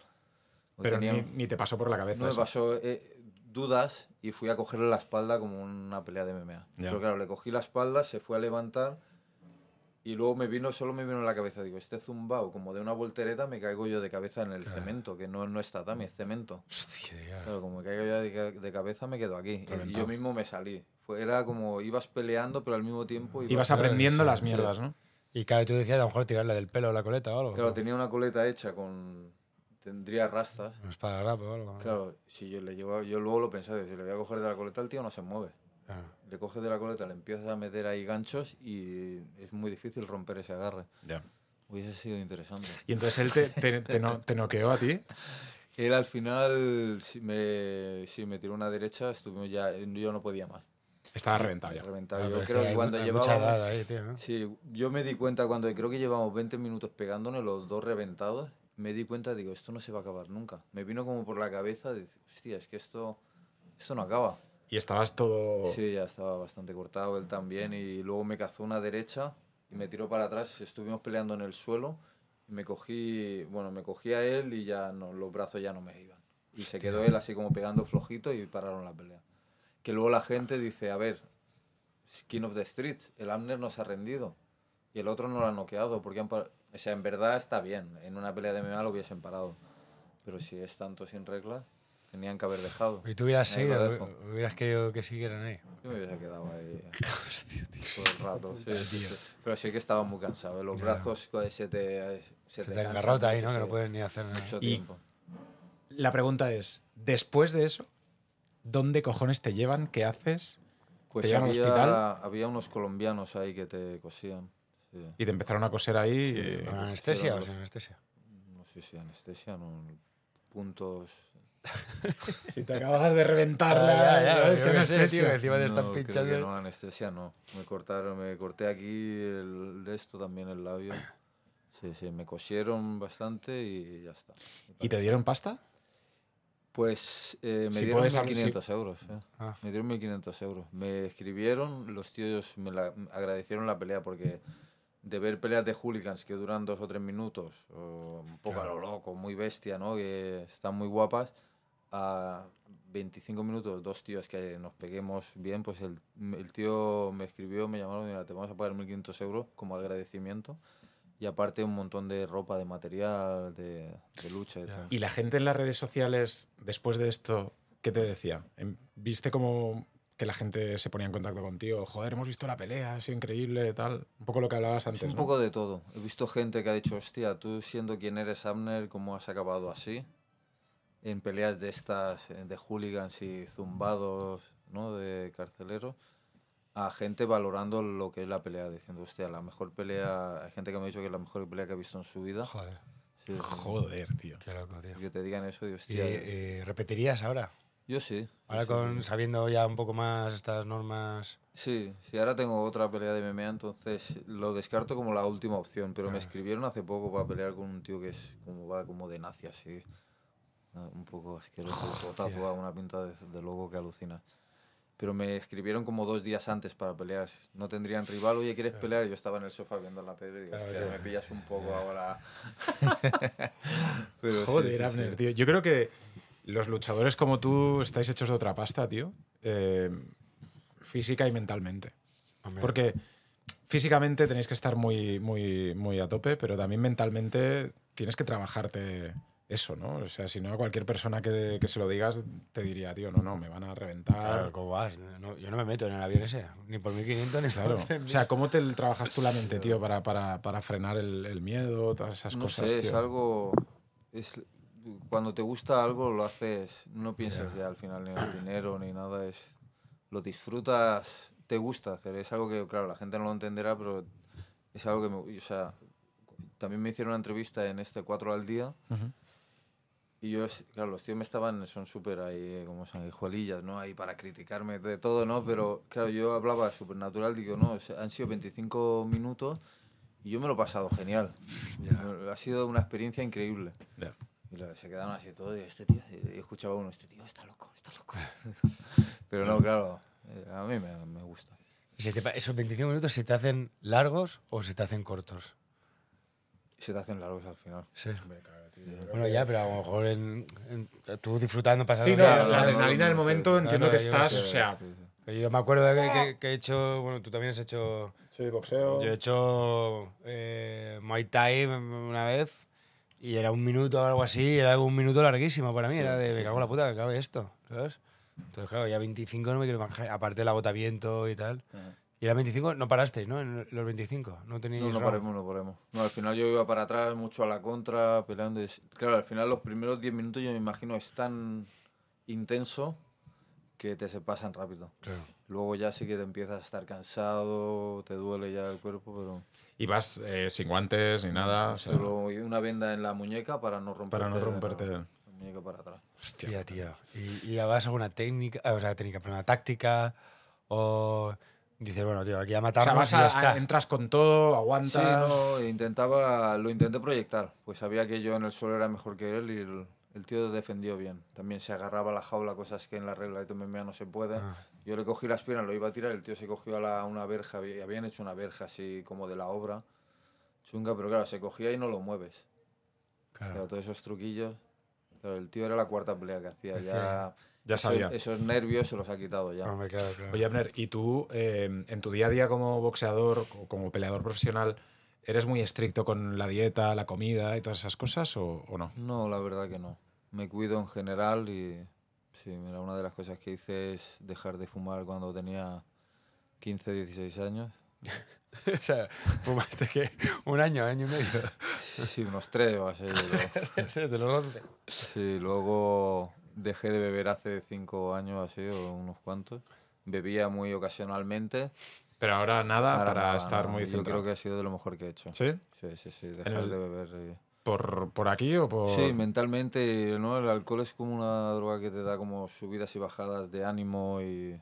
O Pero tenía- ni, ni te pasó por la cabeza. no me eso. pasó eh, dudas y fui a cogerle la espalda como una pelea de MMA. Ya. Pero claro, le cogí la espalda, se fue a levantar y luego me vino, solo me vino en la cabeza, digo, este zumbao como de una voltereta me caigo yo de cabeza en el cemento, que no, no es tatami, es cemento. Hostia. Claro, como me caigo ya de, de cabeza me quedo aquí. Y- yo mismo me salí. Fue, era como ibas peleando, pero al mismo tiempo ibas... Ibas aprendiendo las sí. mierdas, ¿no? Y cada tú decías, a lo mejor tirarle del pelo a la coleta o algo. Claro, tenía una coleta hecha con... tendría rastas. Una espada o algo. ¿no? Claro, si yo le llevo, yo luego lo pensé, si le voy a coger de la coleta, el tío no se mueve. Claro. Le coges de la coleta, le empiezas a meter ahí ganchos y es muy difícil romper ese agarre. Ya. Hubiese sido interesante. Y entonces él te, te, te no- te noqueó a ti. (laughs) Él al final sí me, sí, me tiró una derecha, estuvimos ya, yo no podía más. Estaba reventado ya. Reventado. Ah, Yo creo que, cuando llevábamos... mucha edad ahí, tío, ¿no? Sí, yo me di cuenta cuando creo que llevamos 20 minutos pegándonos, los dos reventados, me di cuenta, digo, esto no se va a acabar nunca. Me vino como por la cabeza, de, hostia, es que esto, esto no acaba. Y estabas todo. Sí, ya estaba bastante cortado él también y luego me cazó una derecha y me tiró para atrás, estuvimos peleando en el suelo y me cogí, bueno, me cogí a él y ya no, los brazos ya no me iban. Y se quedó él así como pegando flojito y pararon la pelea. Que luego la gente dice, a ver, King of the Streets, el Amner no se ha rendido y el otro no lo ha noqueado porque han par- o sea, en verdad está bien, en una pelea de MMA lo hubiesen parado. Pero si es tanto sin reglas, tenían que haber dejado. Y tú hubieras Ahí seguido, dejo. hubieras querido que siguieran ahí. Yo me hubiese quedado ahí todo el rato. (laughs) sí, sí, sí. Pero sí que estaba muy cansado. ¿eh? Los brazos se te, se Se te te engarrota ahí, ¿no? Que no puedes ni hacer nada. Mucho Y- tiempo. La pregunta es: después de eso, ¿dónde cojones te llevan? ¿Qué haces? Pues llevan al había, hospital? había unos colombianos ahí que te cosían. sí. Y te empezaron a coser ahí. eh, ¿Con anestesia o sin anestesia? No sé si anestesia, no. Puntos. Si te acabas de reventar, Ah, encima te están no, pinchando. no, anestesia no. Me cortaron, me corté aquí el de esto también el labio. Sí, sí, me cosieron bastante y ya está. ¿Y te dieron pasta? Pues eh, me Si dieron puedes hablar- 1.500 euros. eh. Ah. Me dieron 1.500 euros. Me escribieron, los tíos me la- me agradecieron la pelea porque de ver peleas de hooligans que duran dos o tres minutos, o un poco a lo loco, muy bestia, ¿no? que están muy guapas, a 25 minutos, dos tíos que nos peguemos bien, pues el, el tío me escribió, me llamaron, mira, te vamos a pagar 1.500 euros como agradecimiento. Y aparte un montón de ropa, de material, de, de lucha y. ¿Y la gente en las redes sociales, después de esto, qué te decía? Em, ¿Viste como que la gente se ponía en contacto contigo? Joder, hemos visto la pelea, ha sido increíble, tal. Un poco lo que hablabas Es antes. un ¿no? poco de todo. He visto gente que ha dicho, hostia, tú siendo quien eres, Abner, ¿cómo has acabado así? En peleas de estas, eh, de hooligans y zumbados, ¿no? De carceleros. A gente valorando lo que es la pelea, diciendo, hostia, la mejor pelea... Hay gente que me ha dicho que es la mejor pelea que ha visto en su vida. Joder, Sí. Joder, tío. qué loco, tío. Que te digan eso, ¿Y, hostia... eh, repetirías ahora? yo sí. yo Ahora sí, con sí. sabiendo ya un poco más estas normas. Sí, sí, ahora tengo otra pelea de MMA, entonces lo descarto como la última opción, pero me Ah. escribieron hace poco para pelear con un tío que es como va como de nazi así, un poco asqueroso, (laughs) todo tatuado, una pinta de, de loco que alucina. Pero me escribieron como dos días antes para pelear. No tendrían rival, oye, ¿quieres pelear? Y yo estaba en el sofá viendo la tele y digo, Claro, hostia, tío. me pillas un poco ahora. (laughs) (laughs) Pero sí, Joder, sí, Abner, sí. tío. Yo creo que los luchadores como tú estáis hechos de otra pasta, tío. Eh, física y mentalmente. Hombre, Porque físicamente tenéis que estar muy, muy, muy a tope, pero también mentalmente tienes que trabajarte eso, ¿no? O sea, si no, a cualquier persona que, que se lo digas te diría, tío, no, no, me van a reventar. Claro, ¿cómo vas? No, yo no me meto en el avión ese, ni por 1500 ni Claro. por 3000. O sea, ¿cómo te trabajas tú la mente, tío, para, para, para frenar el, el miedo, todas esas no cosas, sé, es algo. Es, cuando te gusta algo, lo haces. No piensas ya al final ni en el dinero ni nada. Es, lo disfrutas, te gusta hacer. Es algo que, claro, la gente no lo entenderá, pero es algo que me. O sea, también me hicieron una entrevista en este 4 al día. Y yo, claro, los tíos me estaban, son súper ahí, eh, como sanguijuelillas, ¿no? Ahí para criticarme de todo, ¿no? Pero, claro, yo hablaba súper natural, digo, no, han sido 25 minutos y yo me lo he pasado genial. (laughs) Ha sido una experiencia increíble. Ya. Y la- se quedaron así todos, y este tío, y escuchaba uno, este tío está loco, está loco. (laughs) Pero no, claro, eh, a mí me, me gusta. ¿Y se te pa- ¿Esos 25 minutos se te hacen largos o se te hacen cortos? Se te hacen largos al final. Sí. Bueno, ya, pero a lo mejor en, en- tú disfrutando, pasando Sí, no, la adrenalina del momento entiendo que estás, sé. o sea... Sí, sí. Yo me acuerdo de que, que- que he hecho, bueno, tú también has hecho, Sí, boxeo. yo he hecho eh, Muay Thai una vez y era un minuto o algo así, era un minuto larguísimo para mí, era de me cago en la puta que acabe esto, ¿sabes? Entonces, claro, ya 25 no me quiero imaginar, aparte del agotamiento y tal, Ajá. Y la 25 no parasteis, ¿no? En los 25. No tenéis. No, no paremos, no paremos. No, al final yo iba para atrás, mucho a la contra, peleando. y Claro, al final los primeros 10 minutos yo me imagino es tan intenso que te se pasan rápido. Claro. Luego ya sí que te empiezas a estar cansado, te duele ya el cuerpo, pero Y vas eh, sin guantes ni nada. o sea, solo una venda en la muñeca para no romperte, para no la- romperte. la muñeca para atrás. Hostia, tío. ¿Y, y vas alguna técnica, o sea, técnica, pero una táctica? ¿O dices, bueno, tío, aquí a O sea, matarnos vas y ya a- está? a- entras con todo, Sí, aguantas. no, intentaba, lo intenté proyectar, pues sabía que yo en el suelo era mejor que él y el, el tío defendió bien. También se agarraba a la jaula, cosas que en la regla de MMA no se puede. Ah. Yo le cogí las piernas, lo iba a tirar, el tío se cogió a la- una verja, había- habían hecho una verja así como de la obra, chunga, pero claro, se cogía y no lo mueves. Claro. Claro, todos esos truquillos. Claro, el tío era la cuarta pelea que hacía, Hacía- ya, Ya esos- sabía. Esos, nervios se los ha quitado ya. Hombre, claro, claro. Oye, Abner, ¿y tú eh, en tu día a día como boxeador o como peleador profesional eres muy estricto con la dieta, la comida y todas esas cosas o, o no? No, la verdad que no. Me cuido en general y sí, mira, una de las cosas que hice es dejar de fumar cuando tenía 15, 16 años. (laughs) o sea, fumaste que un año, año y medio. Sí, unos tres o así. luego- (laughs) de los 11. Sí, luego dejé de beber hace cinco años así o unos cuantos. Bebía muy ocasionalmente. Pero ahora nada Ahora para nada, estar nada. muy Yo centrado. creo que ha sido de lo mejor que he hecho. ¿Sí? Sí, sí, sí, dejar el- de beber. ¿Por, por aquí o por...? Sí, mentalmente, ¿no? El alcohol es como una droga que te da como subidas y bajadas de ánimo y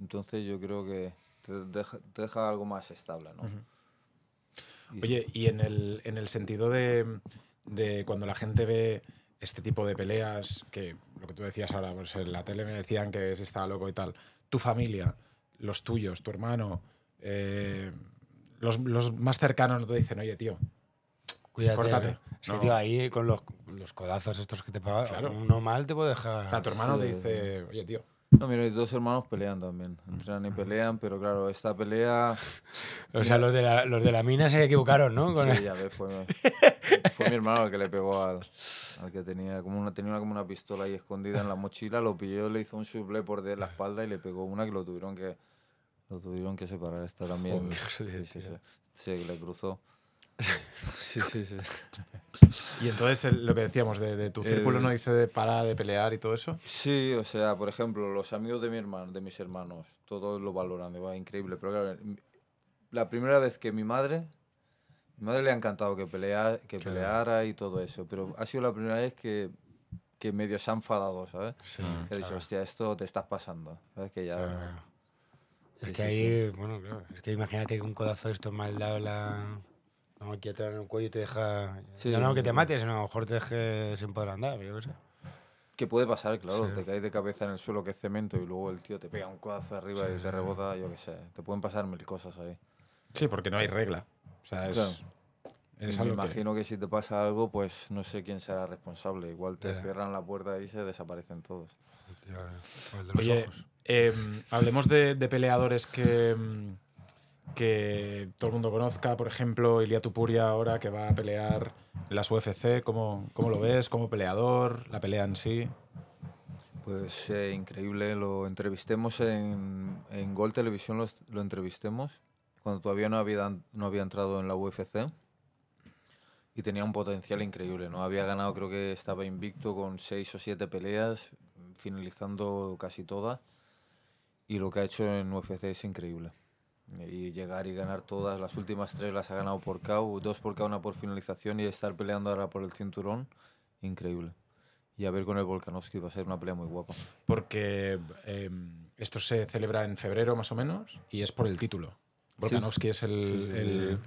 entonces yo creo que te deja, te deja algo más estable, ¿no? Y Oye, y en el, en el sentido de, de cuando la gente ve este tipo de peleas, que lo que tú decías ahora, pues en la tele me decían que se estaba loco y tal, tu familia, los tuyos, tu hermano, eh, los, los más cercanos no te dicen, oye, tío, Cuídate. Córtate. ¿no? Es que, tío, ahí con los, los codazos estos que te pagan, Claro. uno mal te puede dejar. o sea, tu hermano te dice, oye, tío, No, mira, mis dos hermanos pelean también. Entrenan y pelean, pero claro, esta pelea... (laughs) O sea, los de, la, los de la mina se equivocaron, ¿no? Con Sí, el- ya ves, fue, (laughs) fue mi hermano el que le pegó al, al que tenía como una, tenía como una pistola ahí escondida en la mochila, lo pilló, le hizo un suble por de la espalda y le pegó una que lo tuvieron que lo tuvieron que separar. Esta también. Joder, sí, sí, sí. Sí, le cruzó. Sí, sí, sí. y entonces el- lo que decíamos, de, de tu círculo El- no dice de parar de pelear y todo eso. Sí, o sea, por ejemplo, los amigos de mi hermano, de mis hermanos, todos lo valoran, va increíble. Pero claro, la primera vez que mi madre, mi madre le ha encantado que, pelea, que Claro. peleara y todo eso, pero ha sido la primera vez que, que medio se ha enfadado, ¿sabes? Sí, Que ha dicho, claro, hostia, esto te estás pasando. ¿Sabes? Que ya. claro. Es que sí, ahí, bueno, claro. Es que imagínate que un codazo de estos mal dado la. Vamos aquí atrás en el cuello y te deja. Sí, no, no, que te no. mates, sino a lo mejor te deje sin poder andar, yo qué sé. Que puede pasar, claro. Sí. Te caes de cabeza en el suelo que es cemento y luego el tío te pega un codazo arriba y te rebota, yo qué sé. Te pueden pasar mil cosas ahí. Sí, porque no hay regla. O sea, es, Claro. es Me algo que- imagino que... si te pasa algo, pues no sé quién será responsable. Igual te cierran la puerta y se desaparecen todos. Ya, el de los Oye, ojos. em, hablemos de, de peleadores que, em, que todo el mundo conozca. Por ejemplo, Ilia Tupuria ahora que va a pelear en las UFC. ¿Cómo, cómo lo ves como peleador? La pelea en sí. Pues eh, increíble, lo entrevistemos en, en Gol Televisión, los- lo, entrevistemos cuando todavía no había, no había entrado en la UFC y tenía un potencial increíble, ¿no? Había ganado, creo que estaba invicto con seis o siete peleas, finalizando casi todas y lo que ha hecho en UFC es increíble. Y llegar y ganar todas, las últimas tres las ha ganado por KO, dos por KO, una por finalización y estar peleando ahora por el cinturón, increíble. Y a ver con el Volkanovski va a ser una pelea muy guapa. Porque em, esto se celebra en febrero más o menos y es por el título. Volkanovski es el, Sí, sí,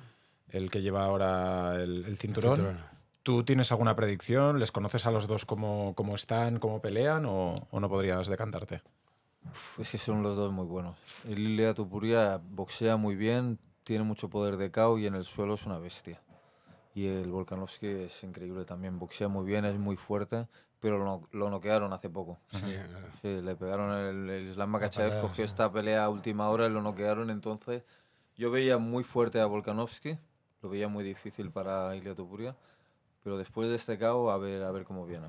el- que lleva ahora el, el cinturón. cinturón. ¿Tú tienes alguna predicción? ¿Les conoces a los dos cómo, cómo están, cómo pelean o, o no podrías decantarte? Es que son los dos muy buenos. El Ilia Tupuria boxea muy bien, tiene mucho poder de KO y en el suelo es una bestia. Y el Volkanovski es increíble también, boxea muy bien, es muy fuerte, pero lo, lo noquearon hace poco. Sí, Sí, le pegaron el, el Islam Makachev, cogió sí. esta pelea a última hora y lo noquearon. Entonces, yo veía muy fuerte a Volkanovski, lo veía muy difícil para Ilia Tupuria, pero después de este KO, a ver, a ver cómo viene.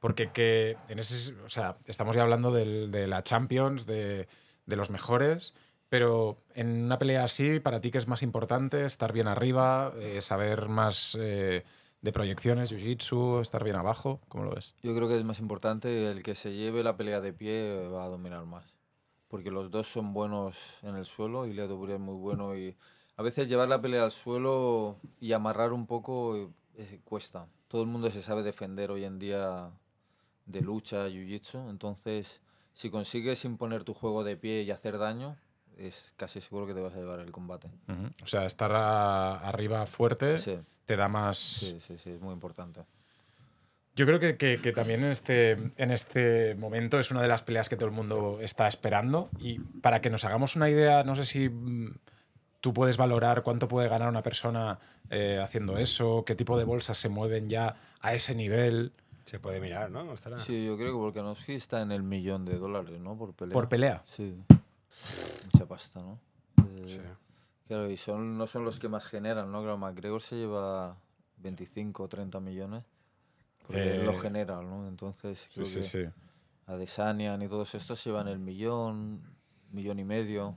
Porque que en ese, o sea, estamos ya hablando del- de la Champions, de, de los mejores, Pero en una pelea así, ¿para ti qué es más importante? ¿Estar bien arriba? eh, ¿Saber más eh, de proyecciones, jiu-jitsu? ¿Estar bien abajo? ¿Cómo lo ves? Yo creo que es más importante el que se lleve la pelea de pie va a dominar más. Porque los dos son buenos en el suelo y Leo es muy bueno y a veces llevar la pelea al suelo y amarrar un poco eh, cuesta. Todo el mundo se sabe defender hoy en día de lucha, jiu-jitsu, entonces si consigues imponer tu juego de pie y hacer daño, es casi seguro que te vas a llevar el combate. O sea, estar a- arriba fuerte Sí, te da más... sí, sí, sí, es muy importante. Yo creo que, que- que también en este, en este momento es una de las peleas que todo el mundo está esperando. Y para que nos hagamos una idea, no sé si mm, tú puedes valorar cuánto puede ganar una persona eh, haciendo eso, qué tipo de bolsas se mueven ya a ese nivel Se puede mirar, ¿no? Estará. Sí, yo creo que Volkanovski está en el millón de dólares, ¿no? Por pelea. por pelea. Sí. Mucha pasta, ¿no? Eh, Sí. Claro, y son, no son los que más generan, ¿no? Claro, McGregor se lleva 25 o 30 millones. Porque Eh, lo genera, ¿no? Entonces, creo que Adesanya y todos estos se llevan el millón, millón y medio.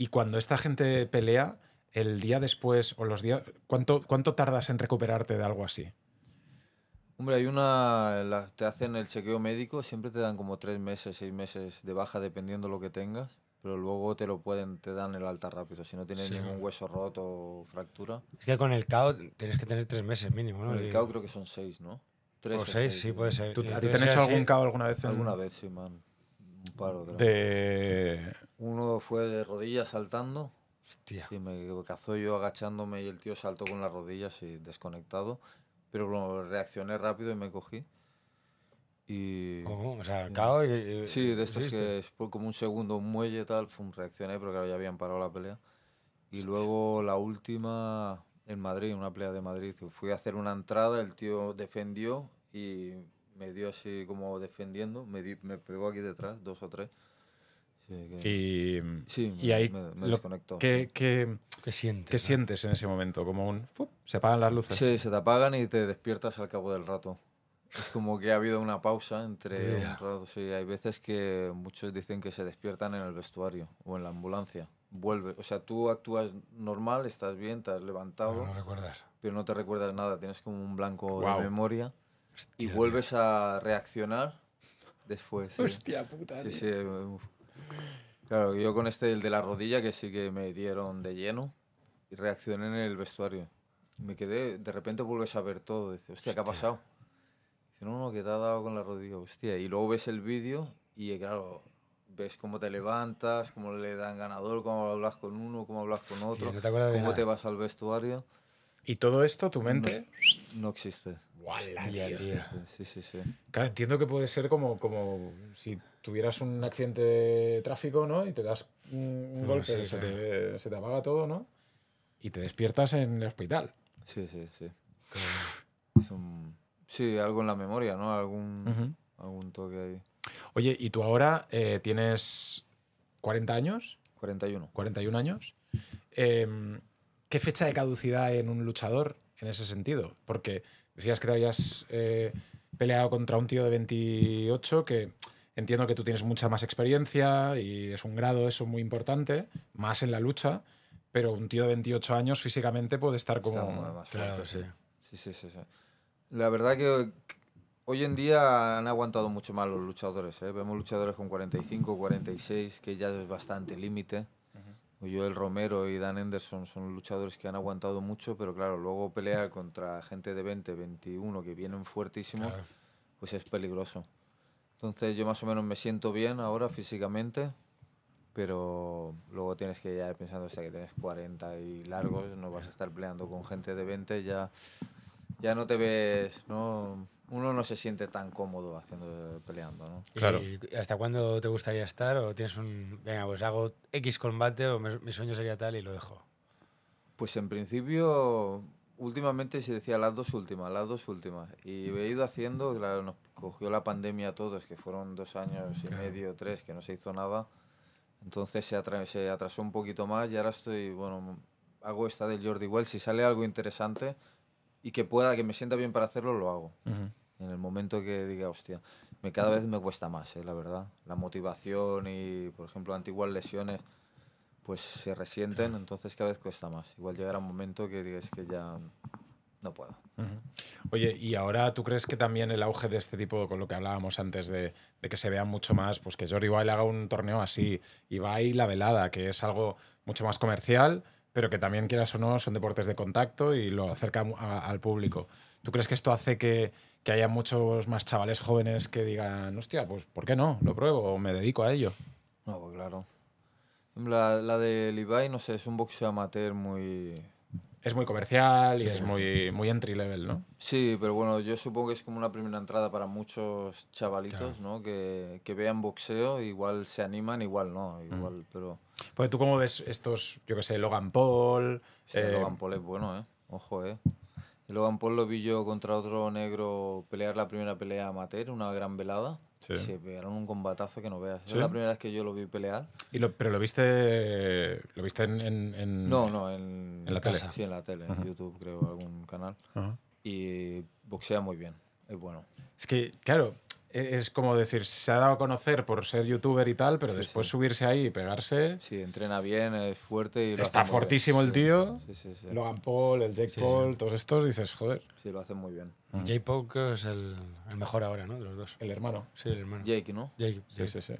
Y cuando esta gente pelea, el día después o los días. ¿Cuánto, cuánto tardas en recuperarte de algo así? Hombre, hay una. la- te hacen el chequeo médico, siempre te dan como tres meses, seis meses de baja, dependiendo lo que tengas. Pero luego te lo pueden, te dan el alta rápido. Si no tienes Sí. ningún hueso roto o fractura. Es que con el KO tienes que tener tres meses mínimo, ¿no? Con el KO creo que son seis, ¿no? Tres o seis, sí, puede ser. ¿Tú- Y ¿A ti entonces te han hecho algún KO alguna vez? en- Alguna vez, sí, man. Un paro, creo. De. Uno fue de rodillas saltando. Hostia. Sí, me cazó yo agachándome y el tío saltó con las rodillas y desconectado. Pero bueno, reaccioné rápido y me cogí. Y. ¿Cómo? O sea, KO y. Sí, de estos que es por como un segundo, un muelle y tal, fum, reaccioné, pero claro, ya habían parado la pelea. Y luego la última en Madrid, una pelea de Madrid. Fui a hacer una entrada, el tío defendió y me dio así como defendiendo, me, di- me pegó aquí detrás, dos o tres. Sí, Y. sí, y me- ahí me, me lo- desconectó. ¿Qué, qué, ¿Qué sientes? qué no? sientes en ese momento? Como un. ¡fup! Se apagan las luces. Sí, se te apagan y te despiertas al cabo del rato. Es como que ha habido una pausa entre un rato. Sí, hay veces que muchos dicen que se despiertan en el vestuario o en la ambulancia. Vuelve, o sea, tú actúas normal, estás bien, te has levantado, No, no recuerdas. pero no te recuerdas nada. Tienes como un blanco Guau. de memoria y Hostia, vuelves a reaccionar después. sí. Hostia puta. Sí, tío. sí, uf. Claro, yo con este, el de la rodilla, que sí que me dieron de lleno, y reaccioné en el vestuario. Me quedé, de repente vuelves a ver todo. Dice, hostia, ¿qué ha pasado? Dice, no, no, que te ha dado con la rodilla, hostia. Y luego ves el vídeo y, eh, claro, ves cómo te levantas, cómo le dan ganador, cómo hablas con uno, cómo hablas con otro, no te cómo nada. te vas al vestuario. Y todo esto, tu mente. No existe. ¡Guala, Hostia, tío! tío. Sí, sí, sí. Claro, entiendo que puede ser como, como si tuvieras un accidente de tráfico, ¿no? Y te das un, un No, golpe, sí, se, te, se te apaga todo, ¿no? Y te despiertas en el hospital. Sí, sí, sí. Es un- Sí, algo en la memoria, ¿no? Algún, algún toque ahí. Oye, ¿y tú ahora eh, tienes 40 años? 41. 41 años. Em, ¿Qué fecha de caducidad en un luchador en ese sentido? Porque decías que te habías eh, peleado contra un tío de 28 que entiendo que tú tienes mucha más experiencia y es un grado eso muy importante, más en la lucha, pero un tío de 28 años físicamente puede estar como... Está más- más Claro, fuerte, sí. sí. Sí, sí, sí, sí. La verdad que hoy en día han aguantado mucho más los luchadores. ¿eh? Vemos luchadores con 45, 46, que ya es bastante límite. Joel Romero y Dan Henderson son luchadores que han aguantado mucho, pero claro, luego pelear (laughs) contra gente de 20, 21 que vienen fuertísimos, Claro. pues es peligroso. Entonces yo más o menos me siento bien ahora físicamente, pero luego tienes que ya ir pensando hasta que tienes 40 y largos, no vas a estar peleando con gente de 20, ya, ya no te ves, ¿no? Uno no se siente tan cómodo haciendo peleando, ¿no? Claro. ¿Y hasta cuándo te gustaría estar? ¿O tienes un. Venga, pues hago X combate o me- mi sueño sería tal y lo dejo? Pues en principio, últimamente se decía las dos últimas, las dos últimas. Y he ido haciendo, claro, nos cogió la pandemia a todos, que fueron dos años y Claro. medio, tres, que no se hizo nada. Entonces se, atra- se atrasó un poquito más y ahora estoy, bueno, hago esta del Jordi Well. Si sale algo interesante y que pueda, que me sienta bien para hacerlo, lo hago. Ujú. En el momento que diga, hostia. Me, cada vez me cuesta más, eh, la verdad. La motivación y, por ejemplo, antiguas lesiones, pues se resienten, entonces cada vez cuesta más. Igual llegará un momento que digas que ya no puedo. Oye, ¿y ahora tú crees que también el auge de este tipo, con lo que hablábamos antes, de, de que se vea mucho más, pues que Jordi Wild haga un torneo así, y va y la velada, que es algo mucho más comercial, pero que también, quieras o no, son deportes de contacto y lo acerca a- al público. ¿Tú crees que esto hace que, que haya muchos más chavales jóvenes que digan, hostia, pues ¿por qué no? Lo pruebo o me dedico a ello? No, pues claro. La, la de Levi, no sé, es un boxeo amateur muy... Es muy comercial y es muy, muy entry level, ¿no? Sí, pero bueno, yo supongo que es como una primera entrada para muchos chavalitos, ¿no? Que, que vean boxeo, igual se animan, igual no, igual, pero... Porque tú cómo ves estos, yo qué sé, Logan Paul, Sí, eh, Logan Paul es bueno, ¿eh? Ojo, ¿eh? Logan Paul lo vi yo contra otro negro pelear la primera pelea amateur, una gran velada. Sí. Se pegaron un combatazo que no veas. ¿Sí? Es la primera vez que yo lo vi pelear. y lo- pero lo viste, lo viste en, en- en- No, no, en, En la tele. Sí, en la tele, en YouTube, creo, algún canal. Ajá. Y boxea muy bien, es bueno. Es que, claro, es como decir, se ha dado a conocer por ser youtuber y tal, pero después subirse ahí y pegarse. Sí, entrena bien, es fuerte y lo Está bien. fortísimo el tío. Sí, sí, sí. Logan Paul, el Jake Paul, todos estos, dices, joder, Sí, lo hace muy bien. Jay Poke es el, el mejor ahora, ¿no? De los dos. el hermano. Sí, el hermano. Jake, ¿no? Jake, Sí, Jake. sí, sí.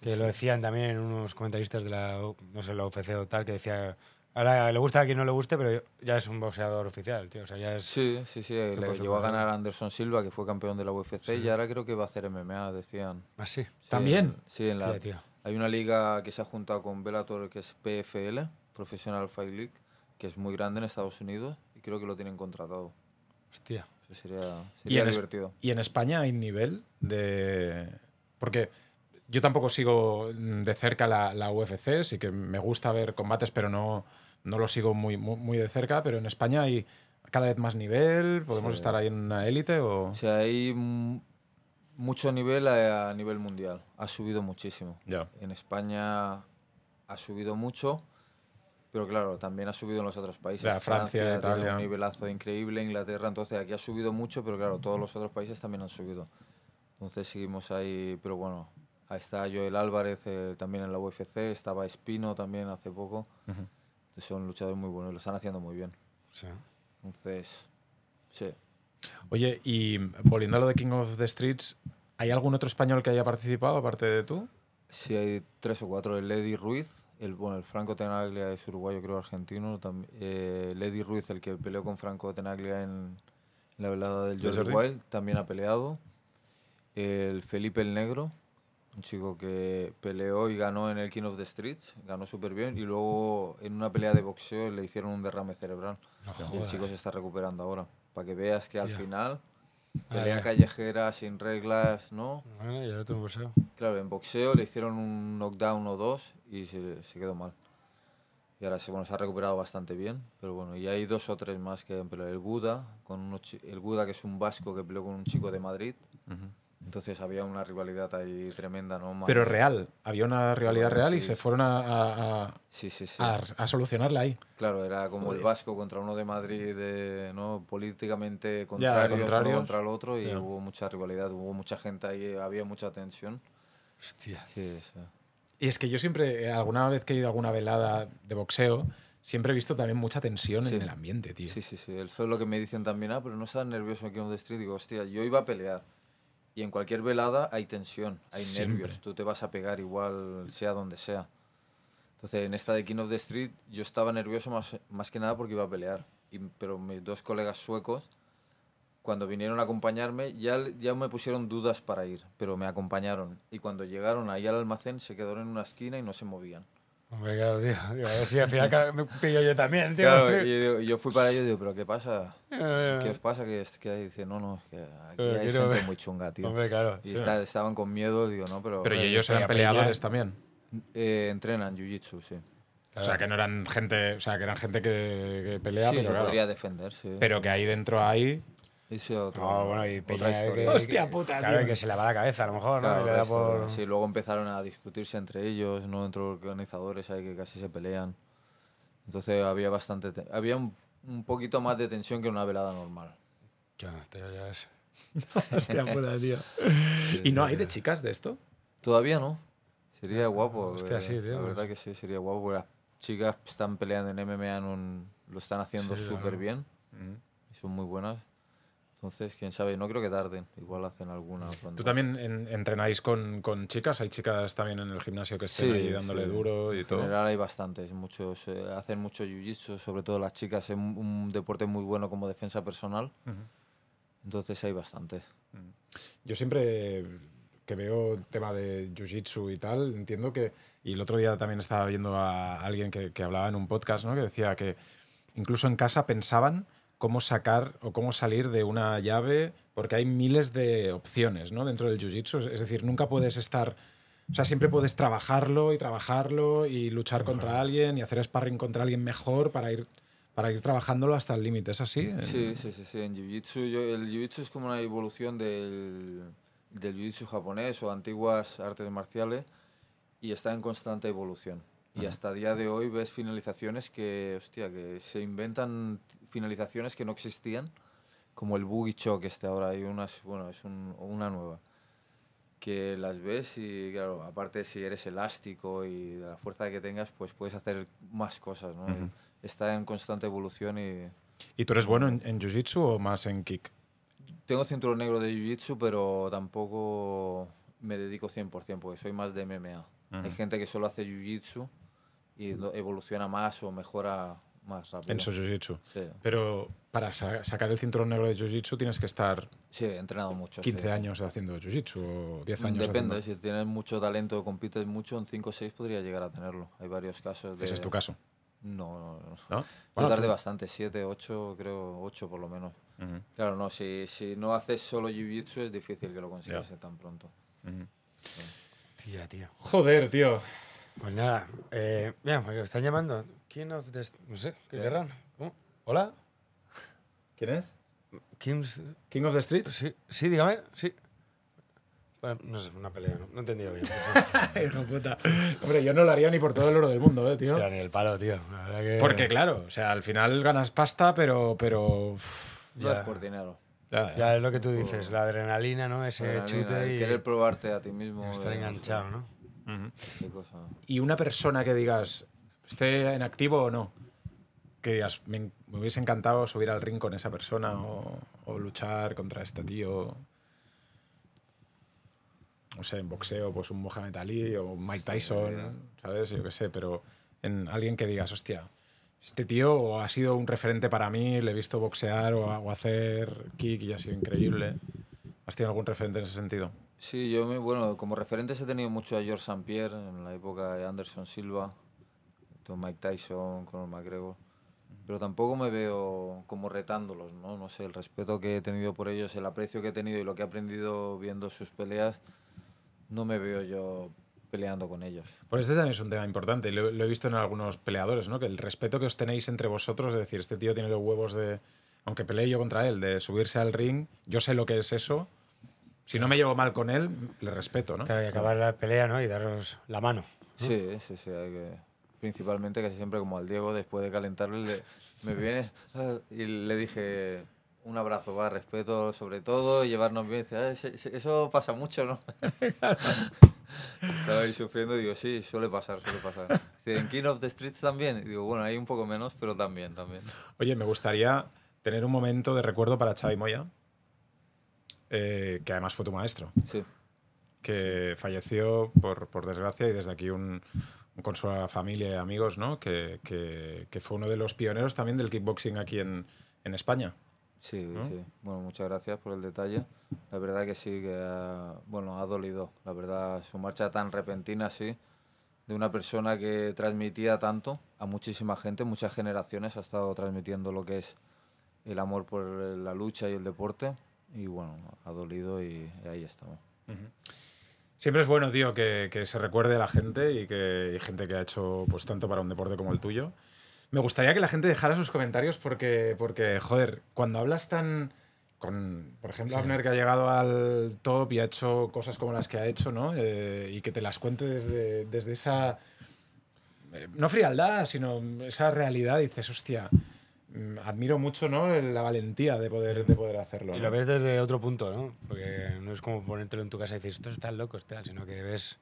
Que lo decían también unos comentaristas de la, no sé, la UFC o tal, que decía, ahora le gusta a quien no le guste, pero ya es un boxeador oficial, tío. O sea, ya es... Sí, sí, sí. Le llegó a ganar a Anderson Silva, que fue campeón de la UFC, y ahora creo que va a hacer MMA, decían. Ah, sí. Sí, ¿También? Sí, en la, tío. hay una liga que se ha juntado con Bellator que es PFL, Professional Fight League, que es muy grande en Estados Unidos y creo que lo tienen contratado. Hostia. Eso sería, Y sería en, divertido. y en España hay nivel de... Porque yo tampoco sigo de cerca la, la UFC, sí que me gusta ver combates, pero no, no lo sigo muy, muy, muy de cerca, pero en España hay cada vez más nivel, podemos Sí. estar ahí en una élite o... O sea, hay mucho nivel a, a nivel mundial. Ha subido muchísimo. Ya. En España ha subido mucho, pero claro, también ha subido en los otros países. Francia, tiene Italia. Un nivelazo increíble, Inglaterra, entonces aquí ha subido mucho, pero claro, todos los otros países también han subido. Entonces seguimos ahí, pero bueno, ahí está Joel Álvarez eh, también en la UFC, estaba Espino también hace poco. Son luchadores muy buenos y lo están haciendo muy bien. Sí. Entonces, sí. Oye, y volviendo a lo de King of the Streets, ¿hay algún otro español que haya participado aparte de tú? Sí, hay tres o cuatro. El Lady Ruiz, el, bueno, el Franco Tenaglia es uruguayo, creo argentino. También, eh, Lady Ruiz, el que peleó con Franco Tenaglia en, en la velada del ¿De Jordi Jordi? Wild, también ha peleado. El Felipe el Negro, un chico que peleó y ganó en el King of the Streets, ganó súper bien. Y luego en una pelea de boxeo le hicieron un derrame cerebral. No y el chico se está recuperando ahora. Para que veas que al final, pelea ya. callejera, sin reglas, ¿no? Bueno, y otro boxeo. Claro, en boxeo le hicieron un knockdown o dos y se, se quedó mal. Y ahora se, bueno, se ha recuperado bastante bien, pero bueno, y hay dos o tres más que han peleado. El Guda, con unos el Guda que es un vasco que peleó con un chico de Madrid. Entonces había una rivalidad ahí tremenda, ¿no? Madrid. Pero real, había una rivalidad Bueno, real y sí. se fueron a, a- a- Sí, sí, sí. a- a solucionarla ahí. Claro, era como Joder. el vasco contra uno de Madrid, de, ¿no? Políticamente contrarios, contra el otro y Ya. hubo mucha rivalidad, hubo mucha gente ahí, había mucha tensión. Hostia. Sí, sí. Y es que yo siempre, eh, alguna vez que he ido a alguna velada de boxeo, siempre he visto también mucha tensión Sí. en el ambiente, tío. Sí, sí, sí. Eso es lo que me dicen también. Ah, pero no estás nervioso aquí en the Street. Digo, hostia, yo iba a pelear. Y en cualquier velada hay tensión, hay Siempre. nervios. Tú te vas a pegar igual, sea donde sea. Entonces, en esta de King of the Street, yo estaba nervioso más, más que nada porque iba a pelear. Y- pero mis dos colegas suecos, cuando vinieron a acompañarme, ya, ya me pusieron dudas para ir, pero me acompañaron. Y cuando llegaron ahí al almacén, se quedaron en una esquina y no se movían. Hombre, claro, tío. Digo, a ver si al final me pillo yo también, tío. Claro, y yo, yo fui para ellos y digo, ¿pero qué pasa? (laughs) Eh, ¿Qué os pasa? Que, que ahí dice, no, no, es que aquí Pero hay gente ver. muy chunga, tío. Hombre, claro. y sí. está- estaban con miedo, digo, no, pero... Pero y Hombre, ellos eran Peña. peleadores también. Eh, entrenan jiu-jitsu, sí. O sea, que no eran gente, o sea, que eran gente que, que pelea, sí, pero, se claro, podría defender, sí. pero que ahí dentro hay... Ese otro, No, bueno, y otra Peña historia. que, Hostia puta, claro, tío. que se le va la cabeza a lo mejor, ¿no? Claro, Y le da otra por... Sí, luego empezaron a discutirse entre ellos, ¿no? Entre organizadores hay que casi se pelean. Entonces había bastante... te- Había un, un poquito más de tensión que en una velada normal. Claro, tío, ya ves. (laughs) Hostia puta, tío. ¿Y no hay de chicas de esto? Todavía no. Sería guapo. Hostia, eh, sí, tío, La pues. verdad que sí, sería guapo. porque Las chicas están peleando en MMA, en un- lo están haciendo Sí, súper claro. bien. Y son muy buenas. Entonces, quién sabe, no creo que tarden. Igual hacen alguna pronto. ¿Tú también en- entrenáis con, con chicas? ¿Hay chicas también en el gimnasio que estén Sí, ahí dándole sí. duro y En todo? general hay bastantes, muchos eh, hacen mucho jiu-jitsu, sobre todo las chicas, es un, un deporte muy bueno como defensa personal, Ujú. entonces hay bastantes. Yo siempre que veo tema de jiu-jitsu y tal, entiendo que. Y el otro día también estaba viendo a alguien que, que hablaba en un podcast, ¿no? Que decía que incluso en casa pensaban cómo sacar o cómo salir de una llave, porque hay miles de opciones, ¿no? Dentro del jiu-jitsu. Es- decir, nunca puedes estar. O sea, siempre puedes trabajarlo y trabajarlo y luchar contra alguien y hacer sparring contra alguien mejor para ir, para ir trabajándolo hasta el límite. ¿Es así? Sí, sí, sí, sí. En jiu-jitsu, el jiu-jitsu es como una evolución del, del jiu-jitsu japonés o antiguas artes marciales y está en constante evolución. Y hasta el día de hoy ves finalizaciones que, hostia, que se inventan finalizaciones que no existían, como el boogie choke este ahora hay unas, bueno, es un- una nueva que las ves y claro, aparte si eres elástico y de la fuerza que tengas, pues puedes hacer más cosas, ¿no? Está en constante evolución y ¿Y tú eres bueno en, en jiu-jitsu o más en kick? tengo cinturón negro de jiu-jitsu, pero tampoco me dedico 100% porque soy más de MMA. Hay gente que solo hace jiu-jitsu y evoluciona más o mejora más rápido. En su jiu-jitsu. Sí, Pero para sa- sacar el cinturón negro de jiu-jitsu tienes que estar sí, he entrenado mucho. 15 sí. años haciendo jiu-jitsu o 10 años Depende, haciendo- si tienes mucho talento, compites mucho, en 5 o 6 podría llegar a tenerlo. Hay varios casos de... Ese es tu caso, No, no, no. ¿no? Yo Bueno, tardé tú- bastante, 7, 8, creo 8 por lo menos. Ujú, Claro, no, si, si no haces solo jiu-jitsu es difícil que lo consigas tan pronto. ujú. Tía, tío. Joder, tío. Pues nada, eh, mira, me están llamando. King of the... No sé, ¿qué querrán? ¿Cómo? ¿Hola? ¿Quién es? Kings... ¿King of the Streets? Sí, sí, dígame, sí. Bueno, no sé, una pelea, no, no he entendido bien. (laughs) Hijo puta. Hombre, yo no lo haría ni por todo el oro del mundo, eh, tío. Hostia, ni el palo, tío. La verdad que... Porque claro, o sea, al final ganas pasta, pero... pero Ya. es por dinero. ya, ya. Ya es lo que tú dices, la adrenalina, ¿no? Ese Adrenalina, chute y Querer probarte a ti mismo. estar enganchado, ¿no? Ujú. qué cosa. Y una persona que digas, esté en activo o no, que digas, me, me hubiese encantado subir al ring con esa persona o, o luchar contra este tío. No sé, en boxeo, pues un Mohamed Ali o un Mike Tyson, ¿sabes? Yo qué sé, pero en alguien que digas, hostia, este tío ha sido un referente para mí, le he visto boxear o, o hacer kick y ha sido increíble. ¿Has tenido algún referente en ese sentido? Sí, yo me, bueno, como referentes he tenido mucho a George St. Pierre en la época de Anderson Silva, Mike Tyson, Conor McGregor. Pero tampoco me veo como retándolos, ¿no? No sé, el respeto que he tenido por ellos, el aprecio que he tenido y lo que he aprendido viendo sus peleas, no me veo yo peleando con ellos. Pues este también es un tema importante lo he visto en algunos peleadores, ¿no? Que el respeto que os tenéis entre vosotros, es decir, este tío tiene los huevos de, aunque pelee yo contra él, de subirse al ring, yo sé lo que es eso. Si no me llevo mal con él, le respeto, ¿no? Claro, y acabar la pelea, ¿no? Y daros la mano. Sí, sí, sí, hay que... Principalmente casi siempre como al Diego, después de calentarle, le- me viene (laughs) y le dije un abrazo, va, respeto sobre todo, y llevarnos bien. Dice, "Ah, eso pasa mucho, ¿no? (laughs) Estaba ahí sufriendo, digo, sí, suele pasar, suele pasar. Dice, en King of the Streets también. Y digo, bueno, hay un poco menos, pero también, también. Oye, me gustaría tener un momento de recuerdo para Xavi Moya, eh, que además fue tu maestro, Sí, que falleció por, por desgracia y desde aquí un, un consuelo a la familia y amigos, ¿no? Que, que- que fue uno de los pioneros también del kickboxing aquí en, en España. sí, sí. Bueno, muchas gracias por el detalle. La verdad que sí, que ha, bueno, ha dolido. La verdad, su marcha tan repentina, sí, de una persona que transmitía tanto a muchísima gente, muchas generaciones, ha estado transmitiendo lo que es el amor por la lucha y el deporte. Y bueno, ha dolido y ahí estamos. Siempre es bueno, tío, que, que se recuerde a la gente y que hay gente que ha hecho pues tanto para un deporte como el tuyo. Me gustaría que la gente dejara sus comentarios porque, porque joder, cuando hablas tan... Con, por ejemplo, Abner que ha llegado al top y ha hecho cosas como las que ha hecho, ¿no? Eh, y que te las cuente desde, desde esa... eh, no frialdad, sino esa realidad. Dices, hostia, admiro mucho ¿no? la valentía de poder, de poder hacerlo. Y ¿no? lo ves desde otro punto, ¿no? Porque no es como ponértelo en tu casa y decir, estos están locos, tal, sino que ves...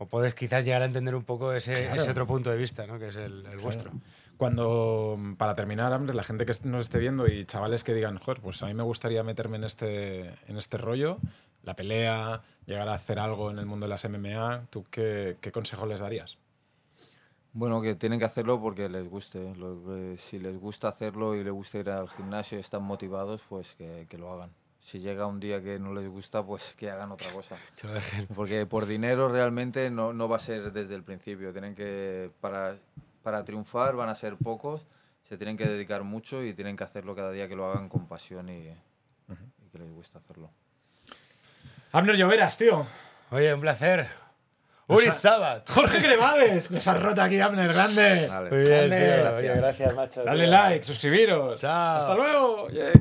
O puedes quizás llegar a entender un poco ese, Claro. ese otro punto de vista, ¿no? Que es el, el vuestro. Cuando, para terminar, la gente que nos esté viendo y chavales que digan, joder, pues a mí me gustaría meterme en este, en este rollo, la pelea, llegar a hacer algo en el mundo de las MMA, ¿tú qué, qué consejo les darías? Bueno, que tienen que hacerlo porque les guste. Lo que- si les gusta hacerlo y les gusta ir al gimnasio y están motivados, pues que, que lo hagan. Si llega un día que no les gusta, pues que hagan otra cosa. (laughs) Que lo dejen. Porque por dinero realmente no, no va a ser desde el principio. Tienen que, para, para triunfar van a ser pocos, se tienen que dedicar mucho y tienen que hacerlo cada día que lo hagan con pasión y, y que les gusta hacerlo. Abner Lloveras, tío. Oye, un placer. Uri Sabat. Jorge Cremades, nos has roto aquí, Abner, grande. Vale. Muy bien, tío. Gracias, macho. Dale tío. like, suscribiros. Chao. Hasta luego. Yeah.